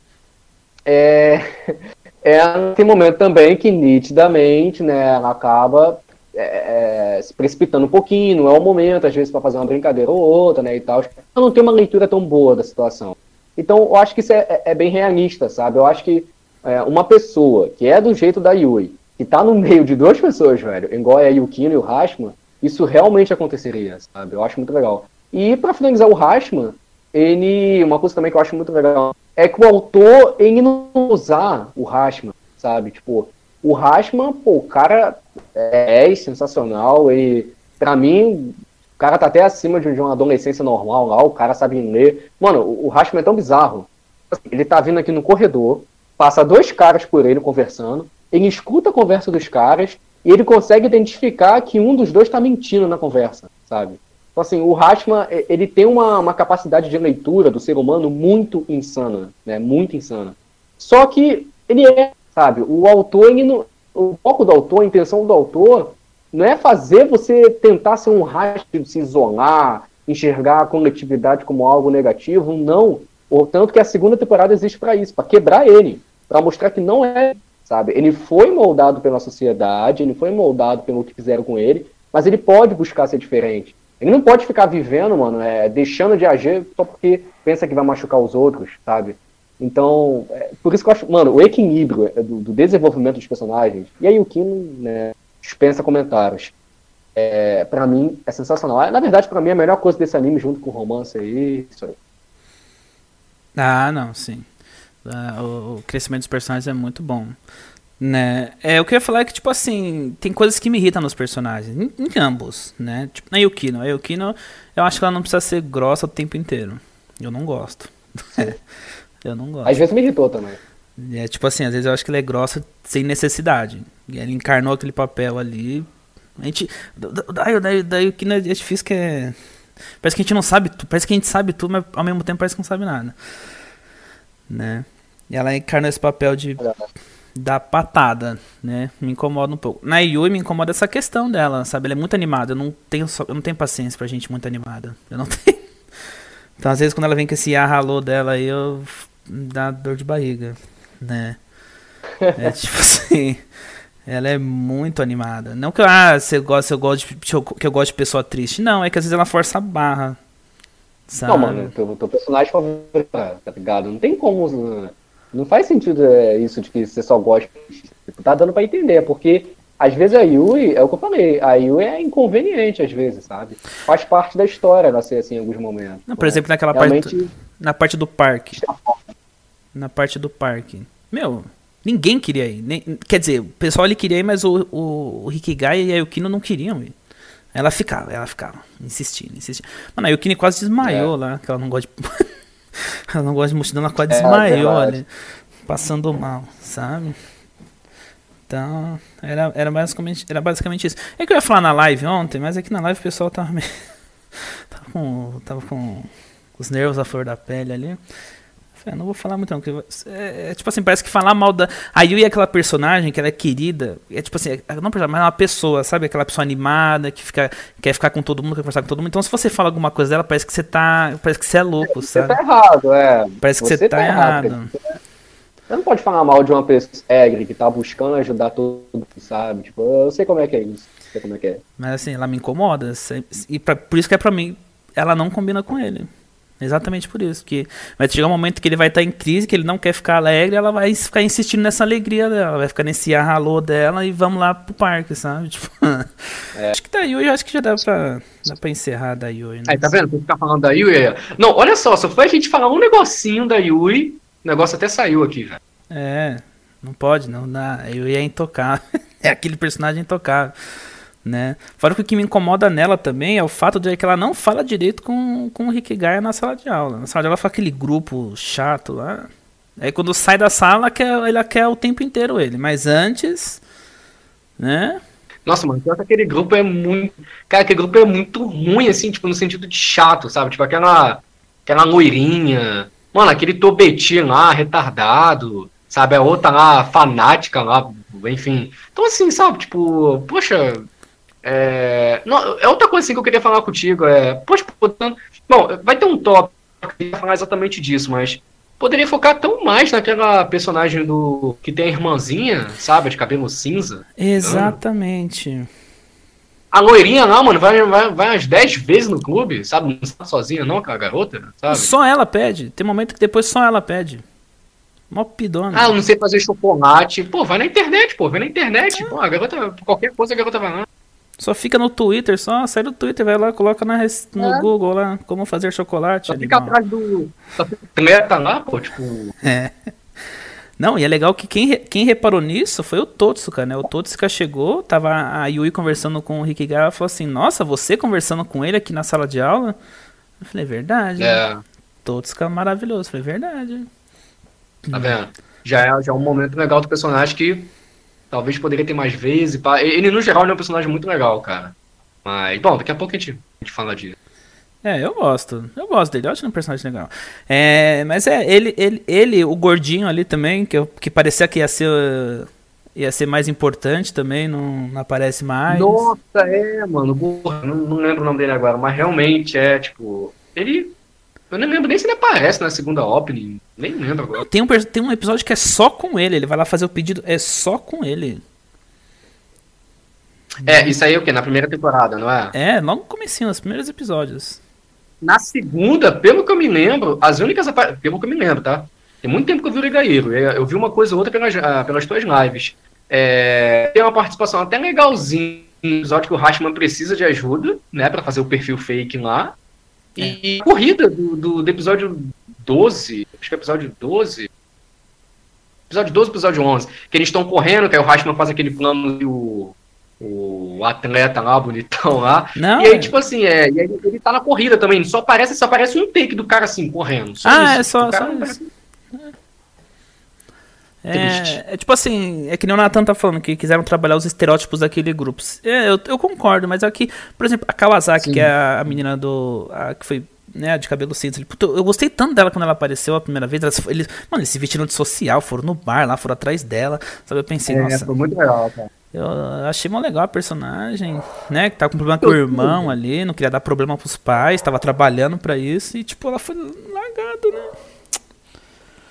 É, é, tem momento também que nitidamente, né, ela acaba é, é, se precipitando um pouquinho, não é o momento, às vezes, para fazer uma brincadeira ou outra, né, e tal. Ela não tem uma leitura tão boa da situação. Então, eu acho que isso é, é, é bem realista, sabe? Eu acho que é, uma pessoa que é do jeito da Yui, que tá no meio de duas pessoas, velho, igual é a Yukino e o Hashman, isso realmente aconteceria, sabe? Eu acho muito legal. E para finalizar o Hashman, ele. Uma coisa também que eu acho muito legal é que o autor, ele não usar o Rashman, sabe? Tipo, o Rashman, pô, o cara é, é sensacional, ele, pra mim, o cara tá até acima de uma adolescência normal lá, o cara sabe ler. Mano, o Rashman é tão bizarro. Ele tá vindo aqui no corredor, passa dois caras por ele conversando, ele escuta a conversa dos caras e ele consegue identificar que um dos dois tá mentindo na conversa, sabe? Então, assim, o Rashman, ele tem uma, uma capacidade de leitura do ser humano muito insana, né? Muito insana. Só que ele é, sabe, o autor, ele não, o foco do autor, a intenção do autor, não é fazer você tentar ser um rastro, se isolar, enxergar a coletividade como algo negativo, não. Ou tanto que a segunda temporada existe para isso, para quebrar ele, para mostrar que não é, sabe? Ele foi moldado pela sociedade, ele foi moldado pelo que fizeram com ele, mas ele pode buscar ser diferente. Ele não pode ficar vivendo, mano, é, deixando de agir só porque pensa que vai machucar os outros, sabe? Então, é, por isso que eu acho, mano, o equilíbrio é, do, do desenvolvimento dos personagens, e aí o Kim, né, dispensa comentários. É, para mim, é sensacional. Na verdade, para mim, é a melhor coisa desse anime, junto com o romance aí, isso aí. Ah, não, sim. Ah, o, o crescimento dos personagens é muito bom. Né? É, eu ia falar que, tipo assim, tem coisas que me irritam nos personagens. Em, em ambos, né? Tipo, na Yukino. A Yukino, eu acho que ela não precisa ser grossa o tempo inteiro. Eu não gosto. É, eu não gosto. Às vezes me irritou também. É, tipo assim, às vezes eu acho que ela é grossa sem necessidade. Ela encarnou aquele papel ali. A gente. Da, da, da Yukino é difícil que é. Parece que a gente não sabe tudo. Parece que a gente sabe tudo, mas ao mesmo tempo parece que não sabe nada. Né? E ela encarna esse papel de da patada, né? Me incomoda um pouco. Na Yui me incomoda essa questão dela, sabe? Ela é muito animada. Eu não tenho, eu não tenho paciência pra gente muito animada. Eu não tenho. Então, às vezes, quando ela vem com esse arralô dela aí, eu dá dor de barriga, né? É tipo assim. Ela é muito animada. Não que ah, você gosta, eu gosto de, que eu gosto de pessoa triste. Não, é que às vezes ela força a barra. Sabe? Não, mano, teu, teu personagem favorito, tá ligado? Não tem como. Não faz sentido é, isso de que você só gosta. Tipo, tá dando pra entender, porque às vezes a Yui, é o que eu falei, a Yui é inconveniente às vezes, sabe? Faz parte da história ela ser assim em alguns momentos. Não, por exemplo, naquela Realmente... parte. Na parte do parque. Na parte do parque. Meu, Ninguém queria ir. Nem, quer dizer, o pessoal ali queria ir, mas o, o, o Rikigai e a Yukino não queriam ir. Ela ficava, ela ficava, insistindo, insistindo. Mano, a Yukino quase desmaiou é. lá, que ela não gosta de. ela não gosta de multidão, ela quase é, desmaiou é ali. Passando mal, sabe? Então, era, era, basicamente, era basicamente isso. É que eu ia falar na live ontem, mas aqui na live o pessoal tava meio. tava com. Tava com os nervos à flor da pele ali. É, não vou falar muito não. É, é, tipo assim, parece que falar mal da. A Yui é aquela personagem que ela é querida. É tipo assim, é, não personagem, mas é uma pessoa, sabe? Aquela pessoa animada que fica, quer ficar com todo mundo, quer conversar com todo mundo. Então se você fala alguma coisa dela, parece que você tá. Parece que você é louco, você sabe? Você tá errado, é. Parece que você, você tá, tá, errado. errado. Você não pode falar mal de uma pessoa alegre que tá buscando ajudar todo mundo, sabe? Tipo, eu sei como é que é isso. Sei como é que é. Mas assim, ela me incomoda. E pra, por isso que é pra mim, ela não combina com ele. Exatamente por isso. Que vai chegar um momento que ele vai estar em crise, que ele não quer ficar alegre, ela vai ficar insistindo nessa alegria dela, vai ficar nesse arralô dela e vamos lá pro parque, sabe? Tipo, é. Acho que da Yui, acho que já dá pra, dá pra encerrar da Yui. Né? Aí, tá vendo? Vou ficar falando da Yui aí. Não, olha só, só foi a gente falar um negocinho da Yui, o negócio até saiu aqui, velho. É, não pode, não dá. A Yui é intocável. é aquele personagem intocável né? Fora que o que me incomoda nela também é o fato de que ela não fala direito com, com o Rick Gaia na sala de aula. Na sala de aula fala aquele grupo chato lá. Aí quando sai da sala, quer, ela quer o tempo inteiro ele. Mas antes, né? Nossa, mano, aquele grupo é muito. Cara, aquele grupo é muito ruim, assim, tipo, no sentido de chato, sabe? Tipo, aquela. Aquela loirinha. Mano, aquele tobetinho lá, retardado. Sabe? A outra lá, fanática lá, enfim. Então, assim, sabe? Tipo, poxa, é, não, é outra coisa assim, que eu queria falar contigo. É, poxa, bom, vai ter um tópico que falar exatamente disso, mas poderia focar tão mais naquela personagem do que tem a irmãzinha, sabe, de cabelo cinza. Exatamente. A loirinha lá, mano, vai, vai, vai umas 10 vezes no clube, sabe? Não está sozinha, não, aquela garota, sabe? Só ela pede. Tem momento que depois só ela pede. Mó pidona. Ah, eu não sei fazer chocolate. Pô, vai na internet, pô, vai na internet. Pô, a garota, qualquer coisa a garota vai lá. Só fica no Twitter, só sai do Twitter, vai lá, coloca na, no é. Google lá, como fazer chocolate. Só fica atrás do. Só fica lá, pô, tipo. É. Não, e é legal que quem, quem reparou nisso foi o Totsuka, né? O Totsuka chegou, tava a Yui conversando com o Rikigawa, falou assim, nossa, você conversando com ele aqui na sala de aula? Eu falei, verdade. É. Totsuka é maravilhoso, falei, verdade. Tá vendo? Já é, já é um momento legal do personagem que Talvez poderia ter mais vezes. Pá. Ele, no geral, é um personagem muito legal, cara. Mas, bom, daqui a pouco a gente, a gente fala disso. É, eu gosto. Eu gosto dele. Eu acho um personagem legal. É, mas é, ele, ele, ele, o gordinho ali também, que, que parecia que ia ser. Ia ser mais importante também, não, não aparece mais. Nossa, é, mano. Não, não lembro o nome dele agora, mas realmente é, tipo. Ele eu nem lembro nem se ele aparece na segunda opening. Nem lembro agora. Tem um, tem um episódio que é só com ele. Ele vai lá fazer o pedido. É só com ele. É, isso aí é o quê? Na primeira temporada, não é? É, logo no comecinho, nos primeiros episódios. Na segunda, pelo que eu me lembro, as únicas Pelo que eu me lembro, tá? Tem muito tempo que eu vi o Ligaíro. Eu vi uma coisa ou outra pelas, ah, pelas tuas lives. É, tem uma participação até legalzinha no episódio que o Hashman precisa de ajuda, né? Pra fazer o perfil fake lá. E é. corrida do, do, do, episódio 12, acho que é episódio 12. Episódio 12 episódio 11. Que eles estão correndo, que aí o Rashman faz aquele plano e o, o atleta lá, bonitão lá. Não. E aí, tipo assim, é, e aí ele tá na corrida também. Só aparece, só aparece um take do cara assim, correndo. Só ah, isso. é só. só isso. É, é, tipo assim, é que nem o Nathan tá falando, que quiseram trabalhar os estereótipos daquele grupo. É, eu, eu concordo, mas aqui, por exemplo, a Kawasaki, Sim. que é a, a menina do. A, que foi né, de cabelo cinza. eu gostei tanto dela quando ela apareceu a primeira vez. Elas, eles, mano, eles se vestiram de social, foram no bar lá, foram atrás dela. Sabe, eu pensei, é, nossa. Foi muito legal, cara. Eu achei mó legal a personagem, né? Que tava com problema com o irmão ali, não queria dar problema pros pais, tava trabalhando para isso e, tipo, ela foi largada, né?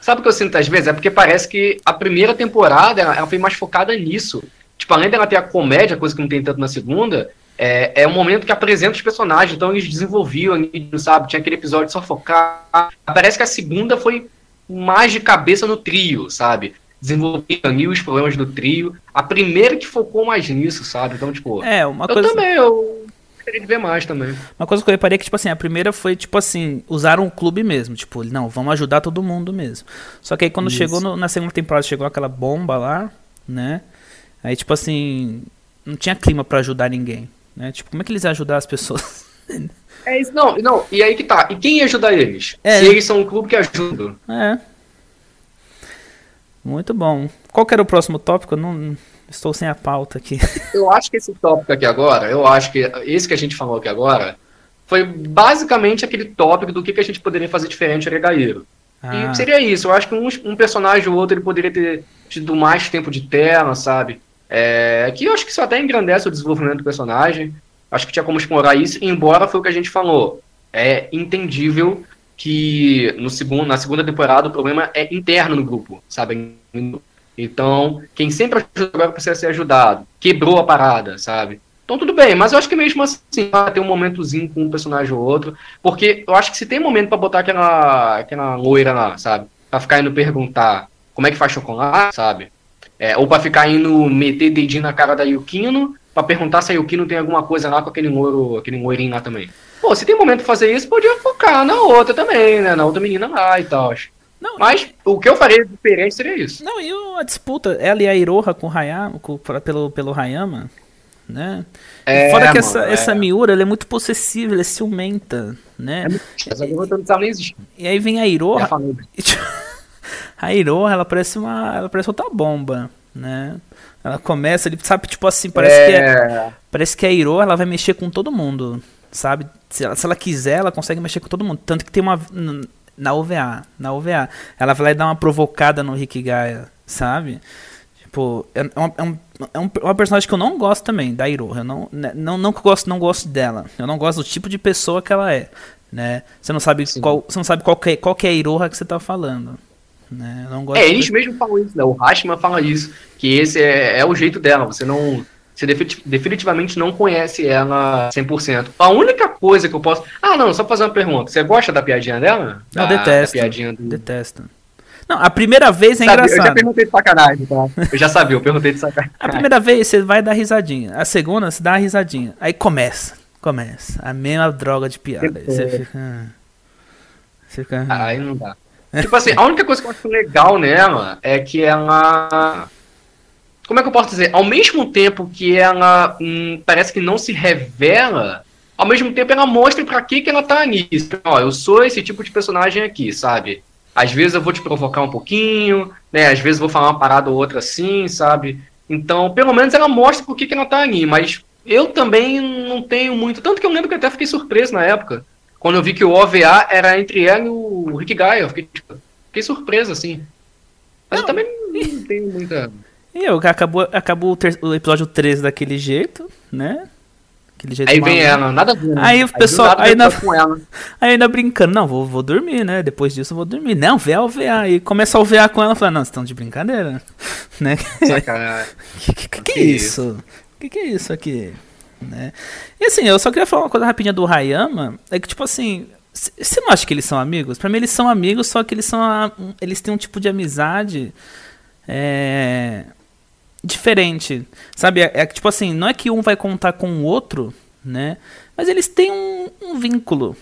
Sabe o que eu sinto às vezes? É porque parece que a primeira temporada ela foi mais focada nisso. Tipo, além dela ter a comédia, coisa que não tem tanto na segunda, é, é um momento que apresenta os personagens, então eles desenvolviam, sabe? Tinha aquele episódio só focar. Parece que a segunda foi mais de cabeça no trio, sabe? Desenvolvendo os problemas do trio. A primeira que focou mais nisso, sabe? Então, tipo. É, uma eu coisa. também, eu gostaria de ver mais também. Uma coisa que eu reparei é que, tipo assim, a primeira foi, tipo assim, usaram o clube mesmo. Tipo, não, vamos ajudar todo mundo mesmo. Só que aí quando Isso. chegou no, na segunda temporada, chegou aquela bomba lá, né? Aí, tipo assim, não tinha clima para ajudar ninguém. Né? Tipo, como é que eles iam ajudar as pessoas? é isso, não, não, e aí que tá. E quem ia ajudar eles? É. Se eles são um clube que ajuda. É. Muito bom. Qual que era o próximo tópico? Eu não, Estou sem a pauta aqui. Eu acho que esse tópico aqui agora, eu acho que esse que a gente falou aqui agora, foi basicamente aquele tópico do que, que a gente poderia fazer diferente a Gaíro. Ah. E seria isso. Eu acho que um, um, personagem ou outro ele poderia ter tido mais tempo de tela, sabe? É, que eu acho que isso até engrandece o desenvolvimento do personagem. Acho que tinha como explorar isso, embora foi o que a gente falou. É entendível que no segundo, na segunda temporada o problema é interno no grupo, sabe? Então, quem sempre ajuda agora precisa ser ajudado. Quebrou a parada, sabe? Então tudo bem, mas eu acho que mesmo assim vai ter um momentozinho com um personagem ou outro, porque eu acho que se tem momento para botar aquela, aquela loira lá, sabe? Pra ficar indo perguntar como é que faz chocolate, sabe? É, ou para ficar indo meter dedinho na cara da Yukino, para perguntar se a Yukino tem alguma coisa lá com aquele loiro, aquele loirinho lá também. Pô, se tem momento pra fazer isso, podia focar na outra também, né? Na outra menina lá e tal. Não, Mas o que eu faria diferente seria isso. Não, e a disputa, ela e a Iroha com o Hayama, com, pelo, pelo Hayama, né? É, Fora que mano, essa, é. essa Miura, ela é muito possessiva, ela é ciumenta, né? É e aí vem a Iroha. a Iroha, ela parece uma. Ela parece outra bomba, né? Ela começa, ele sabe, tipo assim, parece é... que é, parece que a Iroha, ela vai mexer com todo mundo, sabe? Se ela, se ela quiser, ela consegue mexer com todo mundo. Tanto que tem uma na OVA, na OVA. Ela vai lá e dá uma provocada no Rick Gaia, sabe? Tipo, é, é, um, é, um, é uma personagem que eu não gosto também, da Iroha. Eu não, né, não, não gosto, não gosto dela. Eu não gosto do tipo de pessoa que ela é, né? Você não sabe qual, você não sabe qual que, é, qual que é a Iroha que você tá falando. Né? Eu não gosto é, eles de... mesmos falam isso, né? O Hashima fala isso, que esse é, é o jeito dela. Você não você definitivamente não conhece ela 100%. A única coisa que eu posso. Ah, não, só fazer uma pergunta. Você gosta da piadinha dela? Não, da, detesto. Da piadinha do... Detesto. Não, a primeira vez é engraçado. Eu já perguntei de sacanagem, tá? Eu já sabia, eu perguntei de sacanagem. A primeira vez você vai dar risadinha. A segunda você dá uma risadinha. Aí começa. Começa. A mesma droga de piada. Aí você fica. Ah, você fica. Ah, aí não dá. tipo assim, a única coisa que eu acho legal nela é que ela como é que eu posso dizer? Ao mesmo tempo que ela hum, parece que não se revela, ao mesmo tempo ela mostra para que, que ela tá ali. Ó, eu sou esse tipo de personagem aqui, sabe? Às vezes eu vou te provocar um pouquinho, né? Às vezes eu vou falar uma parada ou outra assim, sabe? Então, pelo menos ela mostra por que, que ela tá ali, mas eu também não tenho muito. Tanto que eu lembro que até fiquei surpreso na época. Quando eu vi que o OVA era entre ela e o Rick Gaia. Eu fiquei, tipo, fiquei surpreso, assim. Mas não. eu também não tenho muita. E eu, acabou, acabou o, ter, o episódio 13 daquele jeito, né? Aquele jeito aí vem ela, nada a ver. Né? Aí o pessoal. Aí, ela. aí ainda brincando, não, vou, vou dormir, né? Depois disso eu vou dormir. Não, vê a OVA. Aí começa a OVA com ela e fala, não, vocês estão de brincadeira. Né? Sacanagem. que, que, que, que, é isso? O que, que é isso aqui? Né? E assim, eu só queria falar uma coisa rapidinha do Hayama. É que, tipo assim, você não acha que eles são amigos? Pra mim eles são amigos, só que eles são. Eles têm um tipo de amizade. É, diferente. Sabe? É, é, tipo assim, não é que um vai contar com o outro, né? Mas eles têm um, um vínculo.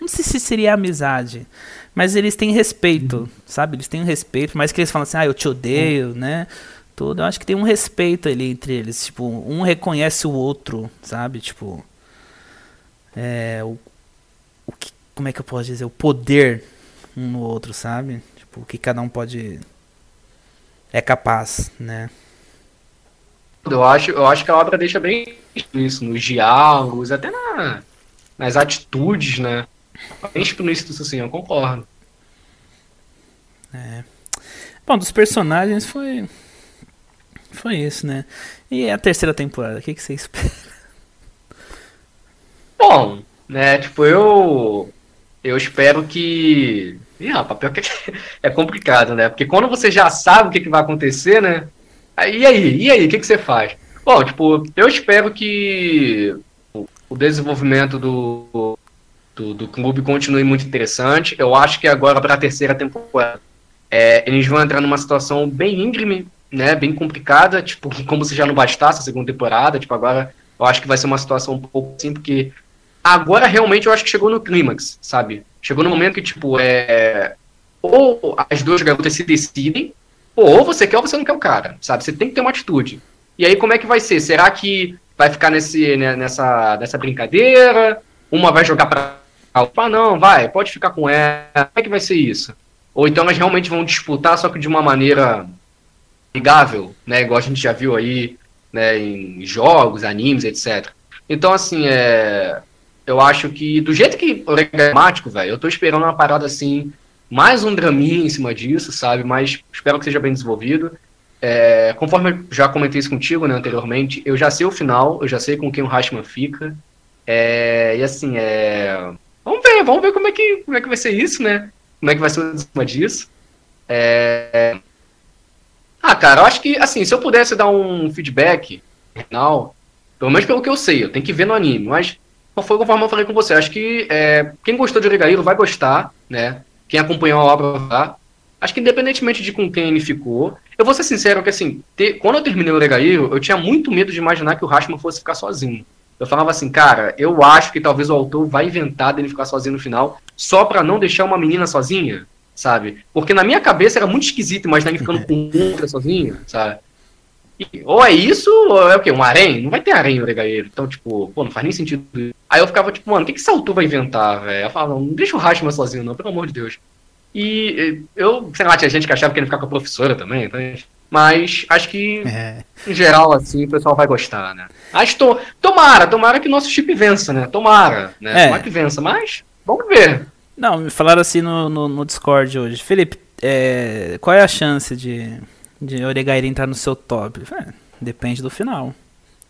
Não sei se seria amizade, mas eles têm respeito, uhum. sabe? Eles têm um respeito, mas que eles falam assim, ah, eu te odeio, uhum. né? Tudo. Eu acho que tem um respeito ali entre eles. Tipo, um reconhece o outro, sabe? Tipo. É. O, o que, como é que eu posso dizer? O poder um no outro, sabe? Tipo, o que cada um pode é capaz, né? Eu acho, eu acho que a obra deixa bem isso, nos diálogos, até na, nas atitudes, né? Bem explícito, assim, eu concordo. É. Bom, dos personagens foi. Foi isso, né? E a terceira temporada, o que, que você espera? Bom, né, tipo, eu. Eu espero que. Ih, rapaz, pior que é complicado, né? Porque quando você já sabe o que, que vai acontecer, né? E aí? E aí? O que, que você faz? Bom, tipo, eu espero que o desenvolvimento do, do, do clube continue muito interessante. Eu acho que agora, para a terceira temporada, é, eles vão entrar numa situação bem íngreme, né? Bem complicada, tipo, como se já não bastasse a segunda temporada. Tipo, agora eu acho que vai ser uma situação um pouco assim, porque agora realmente eu acho que chegou no clímax, sabe? Chegou no momento que, tipo, é. Ou as duas garotas se decidem, ou você quer ou você não quer o cara, sabe? Você tem que ter uma atitude. E aí, como é que vai ser? Será que vai ficar nesse, né, nessa, nessa brincadeira? Uma vai jogar pra. Ah, não, vai, pode ficar com ela. Como é que vai ser isso? Ou então elas realmente vão disputar, só que de uma maneira amigável, né? Igual a gente já viu aí, né, em jogos, animes, etc. Então, assim, é eu acho que, do jeito que o é dramático, velho, eu tô esperando uma parada assim, mais um draminha em cima disso, sabe? Mas espero que seja bem desenvolvido. É, conforme eu já comentei isso contigo né, anteriormente, eu já sei o final, eu já sei com quem o Hashman fica. É, e assim, é, vamos ver, vamos ver como é, que, como é que vai ser isso, né? Como é que vai ser o cima disso. É... Ah, cara, eu acho que, assim, se eu pudesse dar um feedback final, pelo menos pelo que eu sei, eu tenho que ver no anime, mas foi conforme eu falei com você. Acho que é, quem gostou de Origaíro vai gostar, né? Quem acompanhou a obra vai. Acho que independentemente de com quem ele ficou, eu vou ser sincero que assim, quando eu terminei o Origaíro, eu tinha muito medo de imaginar que o Rashman fosse ficar sozinho. Eu falava assim, cara, eu acho que talvez o autor vai inventar dele ficar sozinho no final, só para não deixar uma menina sozinha, sabe? Porque na minha cabeça era muito esquisito imaginar ele ficando com outra sozinha, sabe? ou é isso, ou é o quê? Um harém? Não vai ter harém no Regaeiro. Então, tipo, pô, não faz nem sentido. Aí eu ficava tipo, mano, o que, que esse autor vai inventar, velho? Eu falava, não deixa o Rashman sozinho, não, pelo amor de Deus. E eu, sei lá, tinha gente que achava que ele ficar com a professora também, então, mas acho que, é. em geral, assim, o pessoal vai gostar, né? Acho to, tomara, tomara que nosso chip vença, né? Tomara, né? É. Tomara que vença, mas vamos ver. Não, me falaram assim no, no, no Discord hoje. Felipe, é, qual é a chance de de Oregairi entrar no seu top? É, depende do final.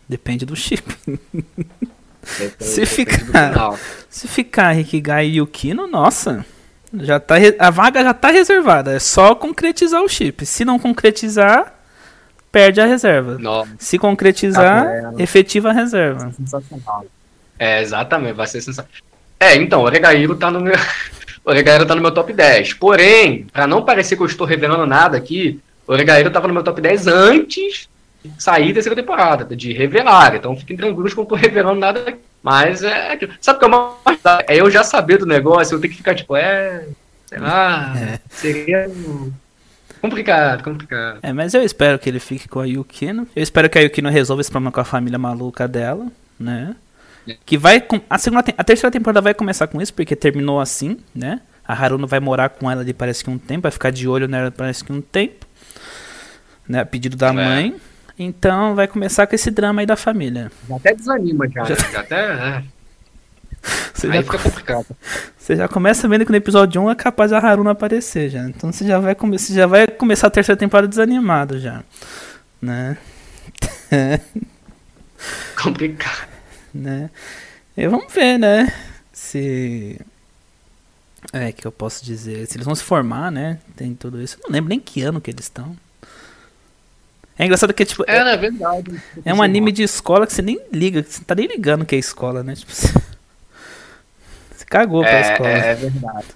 Depende do chip. Depende, se, ficar, se ficar Rikigai e Yukino, nossa, já tá, a vaga já tá reservada. É só concretizar o chip. Se não concretizar, perde a reserva. Nossa. Se concretizar, tá efetiva a reserva. Sensacional. É, exatamente, vai ser sensacional. É, então, o Oregairo tá no meu. o Oregairo tá no meu top 10. Porém, para não parecer que eu estou revelando nada aqui, o Oregairo tava no meu top 10 antes sair da terceira temporada, de revelar. Então fiquem tranquilos que eu não tô revelando nada. Mas é. Sabe o que é uma. É eu já saber do negócio, eu tenho que ficar tipo, é. Sei lá. É. Seria. Complicado, complicado. É, mas eu espero que ele fique com a Yukino. Eu espero que a Yukino resolva esse problema com a família maluca dela, né? Que vai. A, segunda, a terceira temporada vai começar com isso, porque terminou assim, né? A Haruno vai morar com ela ali parece que um tempo, vai ficar de olho nela parece que um tempo né? A pedido da é. mãe. Então vai começar com esse drama aí da família. Já até desanima, já. Já, já até. É. Você aí já, fica complicado. Você já começa vendo que no episódio 1 é capaz a Haruna aparecer já. Então você já vai, come você já vai começar a terceira temporada desanimado já. Né? complicado. Né? E vamos ver, né? Se. É que eu posso dizer. Se eles vão se formar, né? Tem tudo isso. Eu não lembro nem que ano que eles estão. É engraçado que, tipo. É, é, é verdade. É um anime de escola que você nem liga, você tá nem ligando que é escola, né? Tipo, você, você cagou é, pra escola. É, é verdade.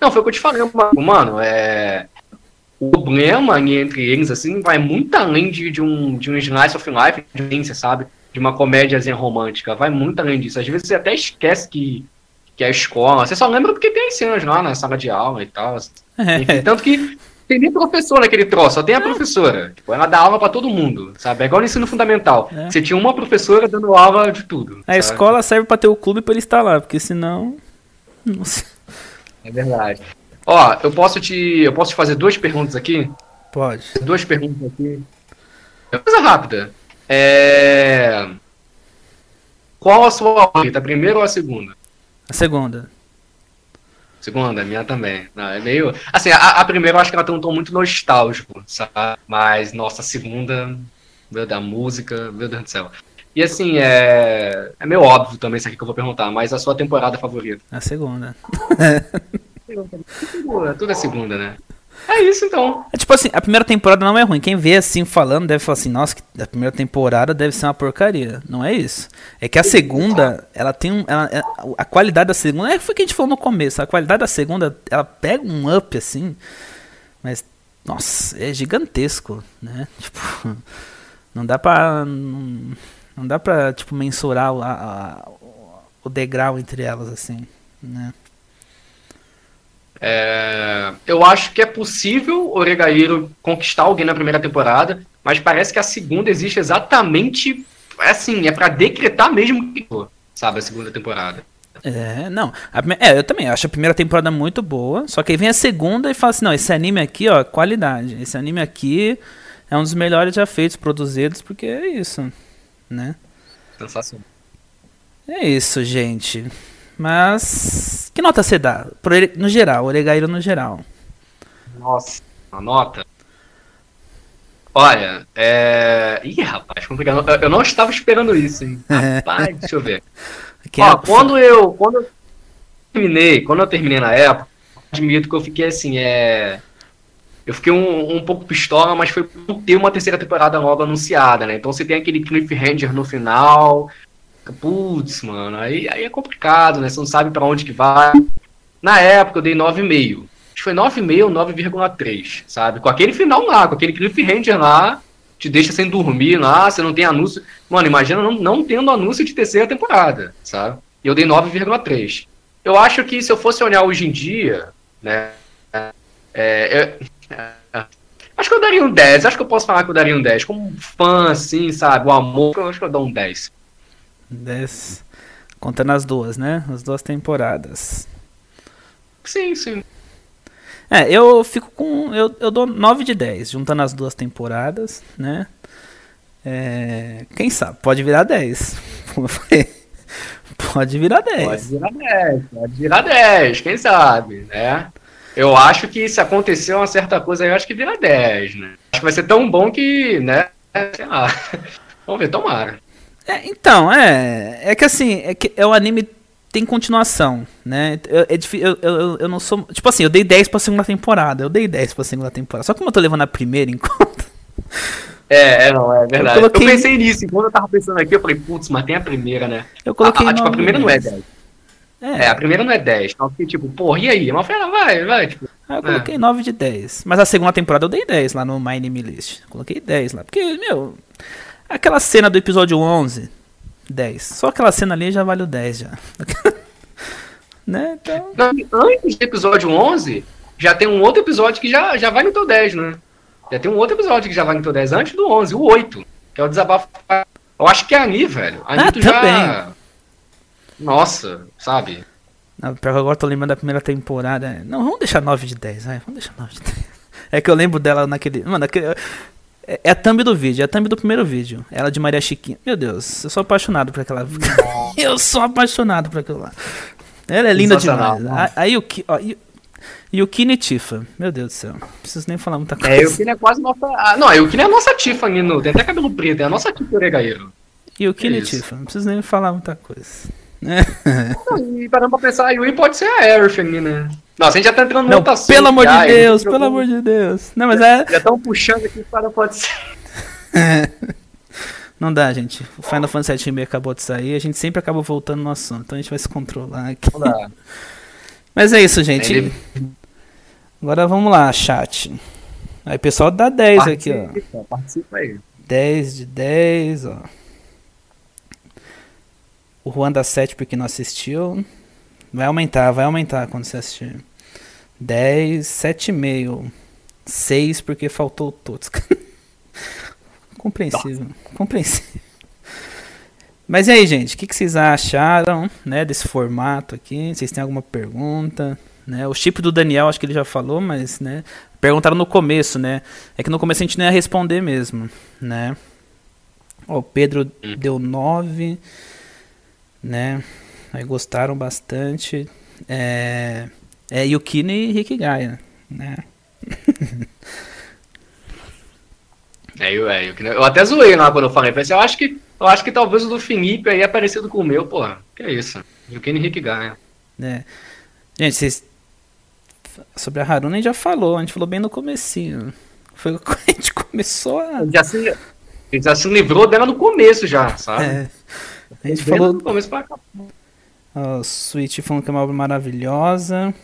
Não, foi o que eu te falei, mano. É. O problema entre eles, assim, vai muito além de, de, um, de um slice of life, de sabe? De uma comédiazinha romântica. Vai muito além disso. Às vezes você até esquece que, que é a escola. Você só lembra porque tem as cenas lá na sala de aula e tal. Enfim, tanto que tem nem professor naquele troço, só tem a professora. Tipo, ela dá aula para todo mundo, sabe? É igual no ensino fundamental. É. Você tinha uma professora dando aula de tudo. A sabe? escola serve para ter o clube para ele estar lá, porque senão. É verdade. Ó, eu posso te. Eu posso te fazer duas perguntas aqui? Pode. Duas perguntas aqui. Coisa rápida. É... Qual a sua favorita, a primeira ou a segunda? A segunda. Segunda, minha também. Não, é meio. Assim, a, a, primeira eu acho que ela tem um tom muito nostálgico, sabe? Mas, nossa, a segunda, meu da música, meu Deus do céu. E assim, é. É meio óbvio também isso aqui que eu vou perguntar, mas a sua temporada favorita? A segunda. Tudo é segunda, né? É isso então. É tipo assim, a primeira temporada não é ruim. Quem vê assim falando deve falar assim, nossa, a primeira temporada deve ser uma porcaria. Não é isso. É que a segunda, ela tem um. Ela, é, a qualidade da segunda. É foi o que a gente falou no começo. A qualidade da segunda, ela pega um up assim. Mas, nossa, é gigantesco, né? Tipo, não dá pra. Não, não dá pra, tipo, mensurar a, a, o degrau entre elas, assim, né? É, eu acho que é possível o Oregairo conquistar alguém na primeira temporada, mas parece que a segunda existe exatamente assim, é para decretar mesmo que sabe, a segunda temporada. É, não. A, é, eu também acho a primeira temporada muito boa, só que aí vem a segunda e fala assim, não, esse anime aqui, ó, qualidade. Esse anime aqui é um dos melhores já feitos, produzidos, porque é isso, né? Sensacional. É isso, gente. Mas que nota você dá? No geral, Oregairo no geral. Nossa, a nota. Olha, é. Ih, rapaz, complicado. Eu não estava esperando isso, hein? Rapaz, deixa eu ver. Ó, quando eu. Quando eu terminei, quando eu terminei na época, admito que eu fiquei assim, é. Eu fiquei um, um pouco pistola, mas foi por ter uma terceira temporada logo anunciada, né? Então você tem aquele cliffhanger no final, Putz, mano, aí, aí é complicado, né? Você não sabe para onde que vai. Na época eu dei 9,5. Acho que foi 9,5 ou 9,3, sabe? Com aquele final lá, com aquele cliffhanger lá, te deixa sem dormir lá, você não tem anúncio. Mano, imagina não, não tendo anúncio de terceira temporada, sabe? E eu dei 9,3. Eu acho que se eu fosse olhar hoje em dia, né? É, é, é, acho que eu daria um 10. Acho que eu posso falar que eu daria um 10. Como fã, assim, sabe? O amor, eu acho que eu dou um 10. 10. Contando as duas, né? As duas temporadas. Sim, sim. É, eu fico com. Eu, eu dou 9 de 10, juntando as duas temporadas, né? É, quem sabe? Pode virar 10. pode virar 10. Pode virar 10, pode virar 10, quem sabe, né? Eu acho que se acontecer uma certa coisa, eu acho que vira 10, né? Acho que vai ser tão bom que, né? Sei lá. Vamos ver, tomara. É, então, é. É que assim, é que é o anime tem continuação, né? Eu, é eu, eu, eu não sou. Tipo assim, eu dei 10 pra segunda temporada. Eu dei 10 pra segunda temporada. Só que como eu tô levando a primeira em conta. É, é, não, é verdade. Eu, coloquei... eu pensei nisso, enquanto eu tava pensando aqui, eu falei, putz, mas tem a primeira, né? Eu coloquei. A, a, tipo, a primeira não é 10. É. é. a primeira não é 10. Então fiquei tipo, porra, e aí? Mas eu falei, vai, vai, tipo. Aí eu coloquei é. 9 de 10. Mas a segunda temporada eu dei 10 lá no My Name List. Coloquei 10 lá. Porque, meu. Aquela cena do episódio 11, 10. Só aquela cena ali já vale o 10 já. né? Então... Antes do episódio 11, já tem um outro episódio que já, já vai no teu 10, né? Já tem um outro episódio que já vai no teu 10 antes do 11, o 8, que é o desabafo. Eu acho que é a Ani, velho. A Ani ah, tu já. Nossa, sabe? Pior que agora eu tô lembrando da primeira temporada. Não, vamos deixar 9 de 10, vai. Vamos deixar 9 de 10. É que eu lembro dela naquele. Mano, naquele. É, é a thumb do vídeo, é a thumb do primeiro vídeo. Ela de Maria Chiquinha. Meu Deus, eu sou apaixonado por aquela. eu sou apaixonado por aquela lá. Ela é linda demais. Aí o que. E o Kine Tifa. Meu Deus do céu. Não preciso nem falar muita coisa. É, o Kine é quase nossa. Ah, não, o Kine é a nossa Tifa, Nino. Tem até cabelo preto, é a nossa Tifa Oregaeiro. E o Kine é Tifa. Não preciso nem falar muita coisa. E parando pra pensar, a Yui pode ser a Aerith, né? Nossa, a gente já tá entrando no assunto. Pelo amor de Deus, pelo amor de Deus. Não, mas é. Já estão puxando aqui para pode ser. Não dá, gente. O Final Fantasy VII acabou de sair, a gente sempre acaba voltando no assunto, então a gente vai se controlar aqui. Dá. Mas é isso, gente. Ele... Agora vamos lá, chat. Aí, pessoal, dá 10 participa, aqui, ó. Participa aí. 10 de 10, ó. O Juan dá 7 porque não assistiu. Vai aumentar, vai aumentar quando você assistir. 10, 7,5. 6 porque faltou todos. compreensível. Nossa. Compreensível. Mas e aí, gente? O que, que, vocês acharam né, desse formato aqui? Vocês têm alguma pergunta? Né? O chip do Daniel, acho que ele já falou, mas né, perguntaram no começo, né? É que no começo a gente não ia responder mesmo, né? Ó, o Pedro Hum. deu 9, né? Aí gostaram bastante. É, é Yukino e Rick Gaia, né? É, eu, é, eu, eu até zoei lá quando eu falei. Assim, eu acho que, eu acho que talvez o do Felipe aí é parecido com o meu, porra. Que é isso? E o Kenny Rick ganha. né? Gente, vocês... Sobre a Haruna a gente já falou, a gente falou bem no comecinho. Foi quando a gente começou a... Já se, já se livrou dela no começo já, sabe? É, a gente falou do começo pra cá. Ó, Switch falando que é uma obra maravilhosa.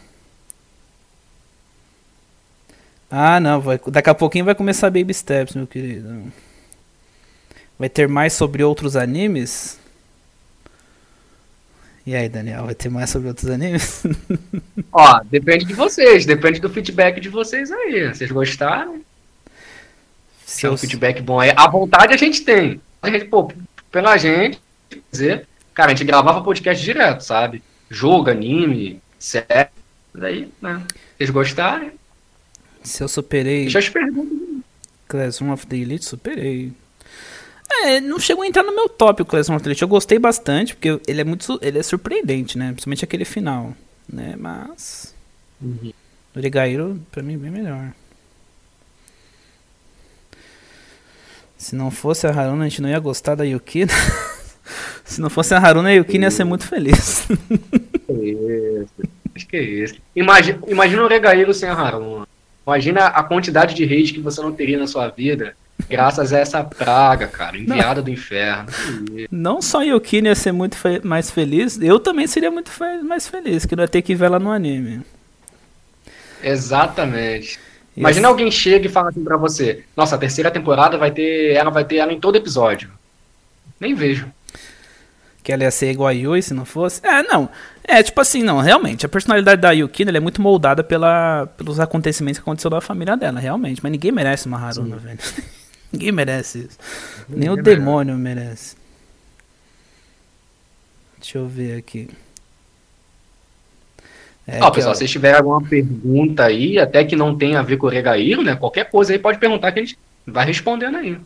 Ah, não, vai, daqui a pouquinho vai começar Baby Steps, meu querido. Vai ter mais sobre outros animes? E aí, Daniel, vai ter mais sobre outros animes? Ó, depende de vocês, depende do feedback de vocês aí. Vocês gostaram? Se é um feedback bom aí. A vontade a gente tem. A gente, pô, pela gente, dizer, cara, a gente gravava podcast direto, sabe? Jogo, anime, série. Daí, né? Vocês gostaram? Se eu superei Já te pergunto. Classroom of the Elite, superei. É, não chegou a entrar no meu top o Classroom of the Elite. Eu gostei bastante, porque ele é muito ele é surpreendente, né? Principalmente aquele final, né? Mas o Origairo, pra mim, é bem melhor. Se não fosse a Haruna, a gente não ia gostar da Yukina. Se não fosse a Haruna, a Yukina ia ser muito feliz. Que isso. Acho que é isso. Imagina, imagina o Regaíro sem a Haruna. Imagina a quantidade de reis que você não teria na sua vida graças a essa praga, cara, enviada do inferno. Isso. Não só Yukina ia ser muito fe- mais feliz, eu também seria muito fe- mais feliz, que não ia ter que ver ela no anime. Exatamente. Ia Imagina alguém chega e fala assim pra você: Nossa, a terceira temporada vai ter. Ela vai ter ela em todo episódio. Nem vejo. Que ela ia ser igual a Yui se não fosse. É, não. É, tipo assim, não, realmente. A personalidade da Yukina ela é muito moldada pela, pelos acontecimentos que aconteceu na família dela, realmente. Mas ninguém merece uma Haruna, velho. ninguém merece isso. Nem o Ninguém demônio merece. Deixa eu ver aqui. É, Ó, aqui, pessoal, ó. se vocês tiverem alguma pergunta aí, até que não tenha a ver com o Regaíro, né? Qualquer coisa aí pode perguntar que a gente vai respondendo aí.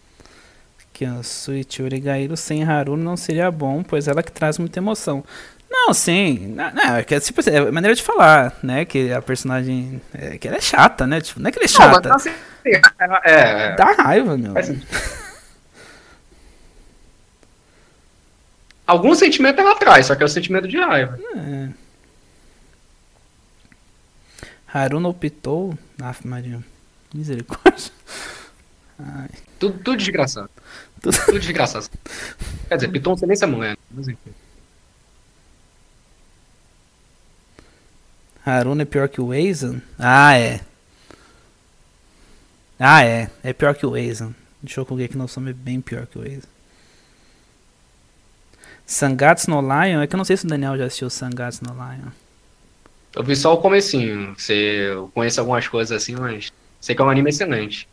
Aqui, ó, Suichi Origairo sem Haruna não seria bom, pois ela que traz muita emoção. Não, sim. Não, não, é que é tipo assim, é a maneira de falar, né? Que a personagem. É, que ela é chata, né? Tipo, não é que ela é Não, chata. mas assim, é, é, Dá raiva, meu. Sentido. Algum sentimento ela traz, só que é o sentimento de raiva. É. Haruna optou. Aff, Maria. Misericórdia. Ai, Tudo, tudo desgraçado. Tudo- desgraçado. Quer dizer, Piton você nem é mulher. Mas enfim. Haruna é pior que o Eizan? Ah, é. Ah, é. É pior que o Eizan. Deixa eu colocar aqui no som é bem pior que o Eizan. Sangatsu no Lion? É que eu não sei se o Daniel já assistiu Sangatsu no Lion. Eu vi só o comecinho. Você, eu conheço algumas coisas assim, mas sei que é um anime excelente.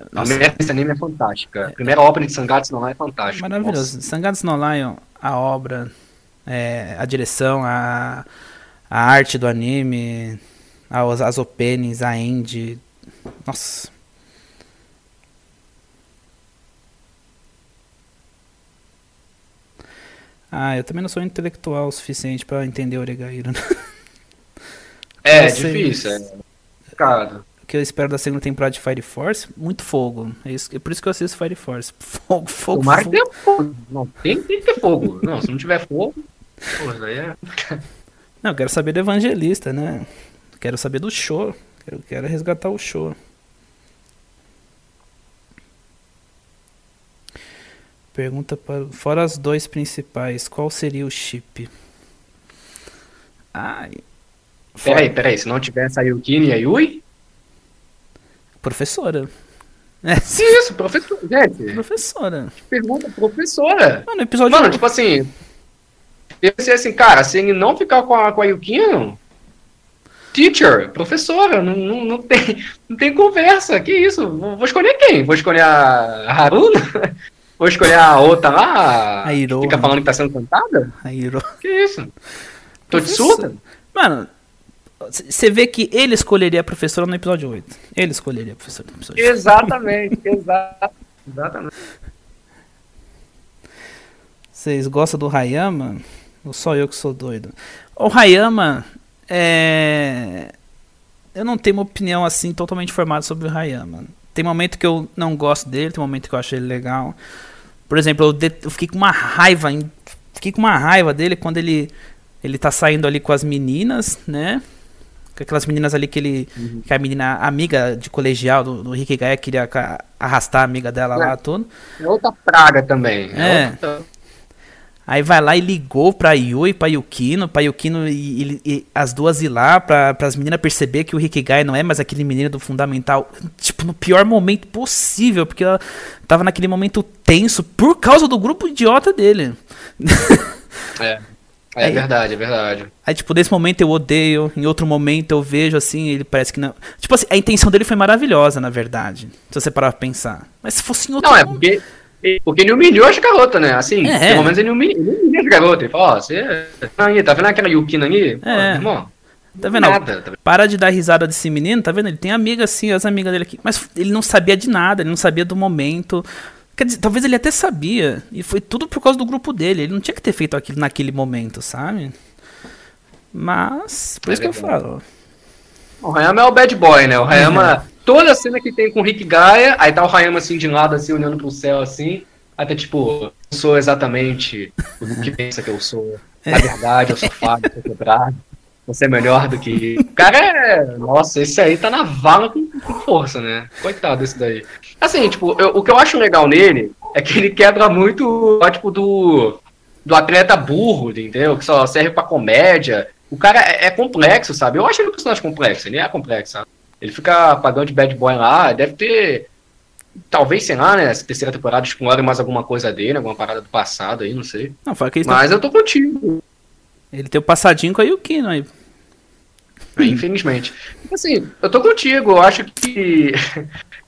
A Nossa, primeira desse anime é fantástica. A primeira obra de Sangatsu não é fantástica. maravilhoso. Sangatsu no Lion, a obra, é, a direção, a, a arte do anime, as, as openings, a end. Nossa. Ah, eu também não sou intelectual o suficiente pra entender Oregairo. Né? É, Vocês- difícil. É complicado. Que eu espero da segunda temporada de Fire Force? Muito fogo. É, isso, é por isso que eu assisto Fire Force. Fogo, fogo, Tomara que fogo. tenha fogo. Não, tem, tem que ter fogo. Não, se não tiver fogo. Pô, isso aí é. Não, eu quero saber do evangelista, né? Quero saber do show. Quero, quero resgatar o show. Pergunta para. Fora as dois principais, qual seria o chip? Ai. fora- Peraí, peraí. Se não tivesse a Yukini e a Yui? Professora. É, Que isso, professor. Gente, professora. pergunta professora. Mano, episódio. Mano, tipo assim. Eu pensei assim, cara, se ele não ficar com a, com a Yukino, teacher, professora, não, não, não, tem, não tem conversa. Que isso? Vou, escolher quem? Vou escolher a Haruna? Vou escolher a outra lá? A Iro. Fica falando que tá sendo cantada? A Hiro. Que isso? Tô de Professora. surda? Mano, Você vê que ele escolheria a professora no episódio 8. Ele escolheria a professora no episódio 8. Exatamente, exatamente. exatamente. Vocês gostam do Hayama? Ou só eu que sou doido? O Hayama é. Eu não tenho uma opinião assim totalmente formada sobre o Hayama. Tem momento que eu não gosto dele, tem momento que eu acho ele legal. Por exemplo, eu, de... eu fiquei com uma raiva, fiquei com uma raiva dele quando ele ele tá saindo ali com as meninas, né? Com aquelas meninas ali que ele. Uhum. Que a menina amiga de colegial do, do Rick Gaia queria arrastar a amiga dela é. lá, tudo. É outra praga também. É. é. Outra... Aí vai lá e ligou pra Yui, pra Yukino, pra Yukino e, e, e as duas ir lá, pra, as meninas perceber que o Rikigai não é mais aquele menino do fundamental. Tipo, no pior momento possível, porque ela tava naquele momento tenso por causa do grupo idiota dele. É. É aí, verdade, é verdade. Aí, tipo, nesse momento eu odeio, em outro momento eu vejo assim, ele parece que não. Tipo assim, a intenção dele foi maravilhosa, na verdade. Se você parar pra pensar. Mas se fosse em outro Não, é porque porque ele humilhou as garotas, né? Assim, é. pelo menos ele humilhou, ele humilhou as garotas. Ele falou, ó, oh, você. Aí, tá vendo aquela Yukina aí? Pô, é. irmão. Tá vendo? Nada, tá Para de dar risada desse menino, tá vendo? Ele tem amigas assim, as amigas dele aqui. Mas ele não sabia de nada, ele não sabia do momento. Quer dizer, talvez ele até sabia. E foi tudo por causa do grupo dele. Ele não tinha que ter feito aquilo naquele momento, sabe? Mas, por é isso verdade. que eu falo. O Hayama é o bad boy, né? O Hayama toda a cena que tem com o Rick Gaia, aí tá o Hayama assim de lado, assim, olhando pro céu, assim. Até tipo, eu sou exatamente o que pensa que eu sou. Na verdade, eu sou fácil, eu sou quebrado. Você é melhor do que. O cara é. Nossa, esse aí tá na vala com, com força, né? Coitado desse daí. Assim, tipo, eu, o que eu acho legal nele é que ele quebra muito o tipo do. Do atleta burro, entendeu? Que só serve pra comédia. O cara é, é complexo, sabe? Eu acho ele um personagem complexo, ele é complexo, sabe? Ele fica pagando de bad boy lá, deve ter. Talvez, sei lá, né? Essa terceira temporada explore mais alguma coisa dele, alguma parada do passado aí, não sei. Não, foi que Mas eu tô contigo. Ele tem o passadinho com a Yukino aí. É, infelizmente. Assim, eu tô contigo, eu acho que.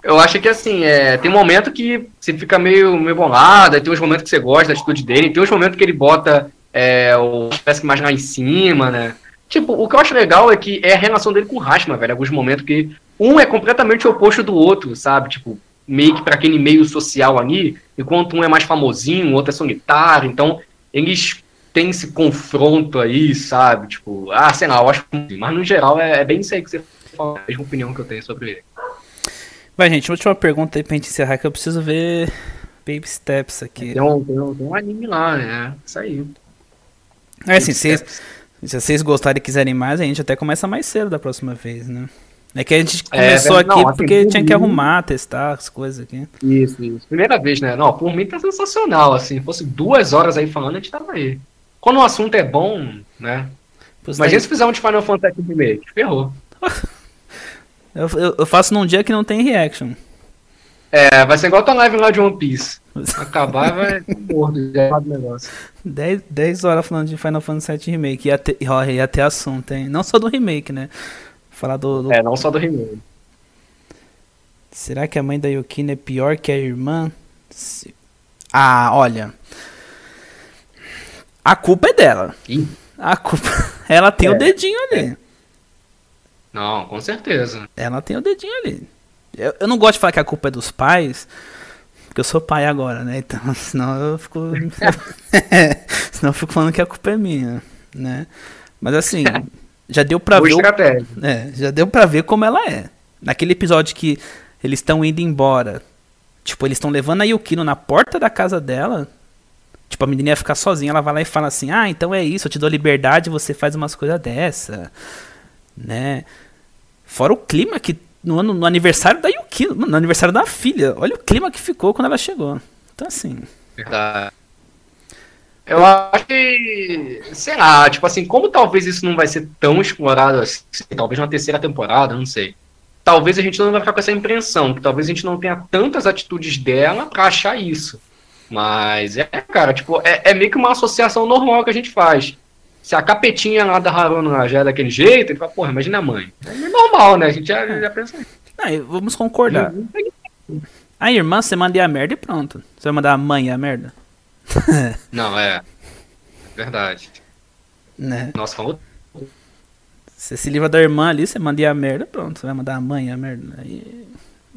Eu acho que assim, é, tem um momento que você fica meio, meio bolado, tem uns momentos que você gosta da atitude dele, tem uns momentos que ele bota é, o parece mais lá em cima, né? Tipo, o que eu acho legal é que é a relação dele com o Rashma, velho. Alguns momentos que um é completamente oposto do outro, sabe? Tipo, meio que para aquele meio social ali, enquanto um é mais famosinho, o outro é solitário. Então, eles têm esse confronto aí, sabe? Tipo, ah, sei lá, eu acho que. Mas no geral é, é bem isso aí que você fala, a mesma opinião que eu tenho sobre ele. Vai, gente, última pergunta aí pra gente encerrar, que eu preciso ver Baby Steps aqui. Tem um, tem um, tem um anime lá, né? Isso aí. É assim, vocês se vocês gostarem e quiserem mais, a gente até começa mais cedo da próxima vez, né? É que a gente é, começou é, aqui assim, porque tinha mim, que arrumar, testar as coisas aqui. Isso, isso. Primeira vez, né? Não, por mim tá sensacional, assim. Se fosse duas horas aí falando, a gente tava aí. Quando o assunto é bom, né? Pois Imagina se fizer um de Final Fantasy Remake. Ferrou. eu, eu, eu, faço num dia que não tem reaction. É, vai ser igual tua live lá de One Piece. Acabar vai morto já do negócio. 10, 10 horas falando de Final Fantasy VII Remake. Ia ter, ia ter assunto, hein? Não só do remake, né? Falar do, do, É, não só do remake. Será que a mãe da Yukina é pior que a irmã? Ah, olha. A culpa é dela. Ih. A culpa. Ela tem é. o dedinho ali. É. Não, com certeza. Ela tem o dedinho ali. Eu, eu não gosto de falar que a culpa é dos pais, porque eu sou pai agora, né? Então, senão eu fico. senão eu fico falando que a culpa é minha, né? Mas assim, já deu pra ver. O, é, já deu pra ver como ela é. Naquele episódio que eles estão indo embora. Tipo, eles estão levando a Yukino na porta da casa dela. Tipo, a menina ia ficar sozinha, ela vai lá e fala assim: Ah, então é isso, eu te dou liberdade, você faz umas coisas dessa. Né? Fora o clima que no, ano, no aniversário da Yuki, no aniversário da filha. Olha o clima que ficou quando ela chegou. Então, assim. Verdade. Eu acho que, sei lá, tipo assim, como talvez isso não vai ser tão explorado assim, talvez na terceira temporada, não sei. Talvez a gente não vai ficar com essa impressão, que talvez a gente não tenha tantas atitudes dela pra achar isso. Mas é, cara, tipo, é, é meio que uma associação normal que a gente faz. Se a capetinha lá da Haruna já é daquele jeito, ele fala, porra, imagina a mãe. É normal, né? A gente já, já pensa Não, vamos concordar. A irmã, você manda a merda e pronto. Você vai mandar a mãe a merda? Não, é. Verdade. Né? Nossa, falou. Você se livra da irmã ali, você manda a merda, pronto. Você vai mandar a mãe a merda. Aí.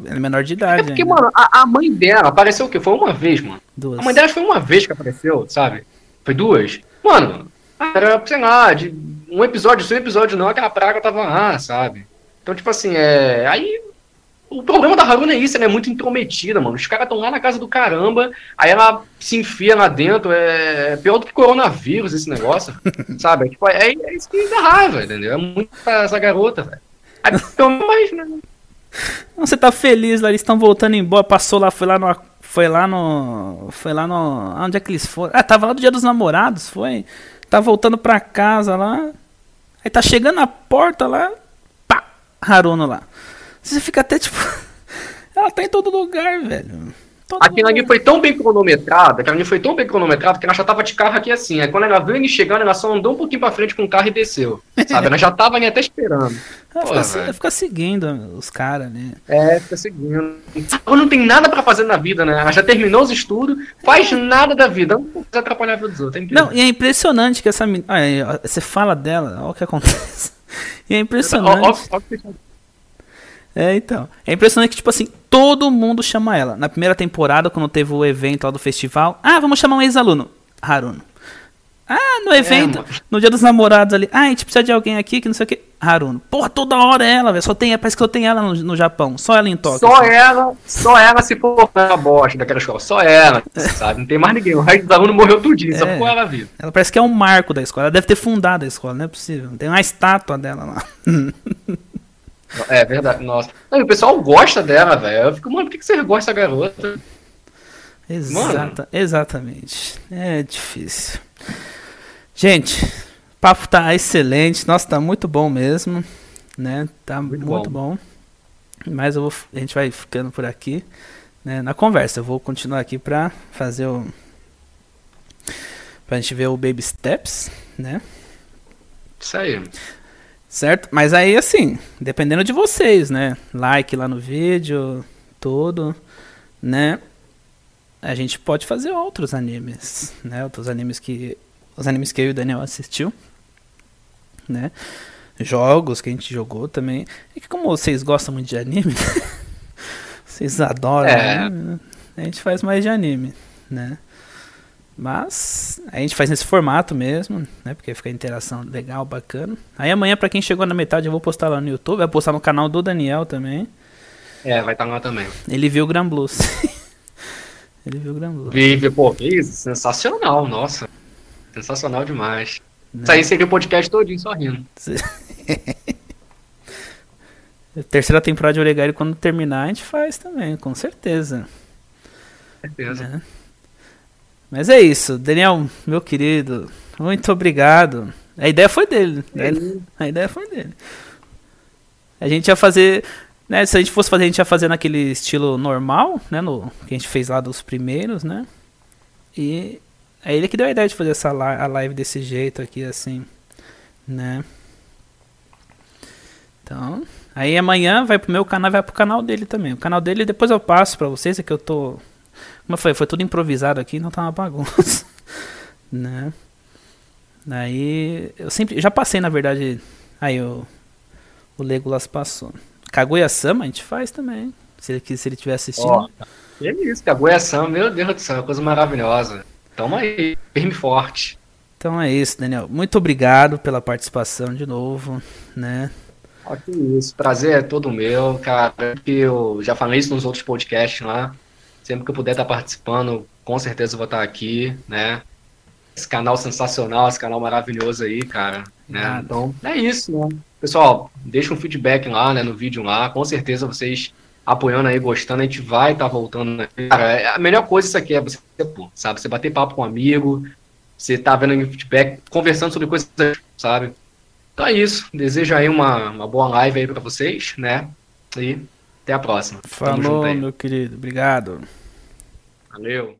Ela é menor de idade. É porque, ainda. mano, a, a mãe dela apareceu o quê? Foi uma vez, mano. Duas. A mãe dela foi uma vez que apareceu, sabe? Foi duas. Mano, era, sei lá, de um episódio, sem episódio não, aquela praga tava lá, sabe? Então, tipo assim, é. Aí. O problema da Haruna é isso, ela é muito intrometida, mano. Os caras estão lá na casa do caramba, aí ela se enfia lá dentro, é pior do que coronavírus esse negócio, sabe? É, tipo, é, é isso que dá raiva, entendeu? É muito essa garota, velho. Aí, então, mas, né? Você tá feliz lá, eles estão voltando embora, passou lá, foi lá no. Foi lá no. Foi lá no. Onde é que eles foram? Ah, tava lá do dia dos namorados, foi. Tá voltando pra casa lá. Aí tá chegando na porta lá. Pá! Haruno lá. Você fica até tipo. Ela tá em todo lugar, velho. Todo Aquilo ali lugar. foi tão bem cronometrado, aquilo ali foi tão bem cronometrado que ela já tava de carro aqui assim. Aí quando ela viu ele chegando, ela só andou um pouquinho pra frente com o carro e desceu. Sabe? Ela já tava ali até esperando. Ela Pô, fica, seguindo os caras, né? É, fica seguindo. Ela não tem nada pra fazer na vida, né? Ela já terminou os estudos, faz nada da vida. Não precisa atrapalhar a vida dos outros. É. Não, e é impressionante que essa menina. Aí, ó, você fala dela, olha o que acontece. E é Ó, impressionante. ó, ó, ó, É, então. É impressionante que, tipo assim, todo mundo chama ela. Na primeira temporada, quando teve o evento lá do festival, ah, vamos chamar um ex-aluno. Haruno. Ah, no evento, mano. no dia dos namorados ali, ah, a gente precisa de alguém aqui que não sei o que. Haruno. Porra, toda hora é ela, velho. Só tem, parece que só tem ela no, no Japão. Só ela em Tóquio. Só assim. ela, só ela se for na bosta daquela escola. Só ela, sabe? Não tem mais ninguém. O resto dos alunos morreu tudinho, só É. ficou ela viva. Ela parece que é um marco da escola. Ela deve ter fundado a escola, não é possível. Tem uma estátua dela lá. É verdade, nossa. Não, o pessoal gosta dela, velho. Eu fico, mano, por que que você gosta da garota? Exata, exatamente. É difícil. Gente, o papo tá excelente. Nossa, tá muito bom mesmo. Né? Tá muito, Muito bom. Mas eu vou, a gente vai ficando por aqui. Né, na conversa. Eu vou continuar aqui pra fazer o. Pra gente ver o Baby Steps, né? Isso aí. Certo? Mas aí, assim, dependendo de vocês, né? Like lá no vídeo, tudo, né? A gente pode fazer outros animes, né? Outros animes que. Os animes que eu e o Daniel assistiu, né? Jogos que a gente jogou também. E que como vocês gostam muito de anime, vocês adoram, É. anime, né? a gente faz mais de anime, né? Mas a gente faz nesse formato mesmo, né? Porque fica a interação legal, bacana. Aí amanhã, pra quem chegou na metade, eu vou postar lá no YouTube. Vai postar no canal do Daniel também. É, vai estar lá também. Ele viu o Gran Blues. Ele viu o Gran Blues. Vive, pô, que sensacional, nossa. Sensacional demais. né? Isso aí seria o podcast todinho só rindo. Terceira temporada de Oregairu, quando terminar, a gente faz também, com certeza. Certeza. né? Mas é isso, Daniel, meu querido, muito obrigado. A ideia foi dele. né? A ideia foi dele. A gente ia fazer. Né, se a gente fosse fazer, a gente ia fazer naquele estilo normal, né? No, que a gente fez lá dos primeiros, né? E é ele que deu a ideia de fazer essa a live desse jeito aqui, assim, né? Então, aí amanhã vai pro meu canal, vai pro canal dele também. O canal dele depois eu passo pra vocês, é que eu tô. Eu falei, foi tudo improvisado aqui, não tá uma bagunça. né? Aí eu sempre. Já passei, na verdade. Aí o. O Legolas passou. Kaguya-sama a gente faz também. Se ele, se ele tiver assistindo. Ó, que isso, Kaguya-san, meu Deus do céu, coisa maravilhosa. Tamo aí, firme e forte. Então é isso, Daniel. Muito obrigado pela participação de novo, né? Ó, que isso, prazer é todo meu, cara. Eu já falei isso nos outros podcasts lá. Sempre que eu puder estar participando, com certeza eu vou estar aqui, né? Esse canal sensacional, esse canal maravilhoso aí, cara. Né? Nada. Então, é isso, né? Pessoal, deixa um feedback lá, né, no vídeo lá. Com certeza vocês apoiando aí, gostando, a gente vai estar voltando. Né? Cara, é- a melhor coisa isso aqui é você, pô, sabe? Você bater papo com um amigo, você tá vendo aí feedback, conversando sobre coisas, sabe? Então é isso. Desejo aí uma, uma boa live aí pra vocês, né? E até a próxima. Falou, meu querido. Obrigado. Valeu.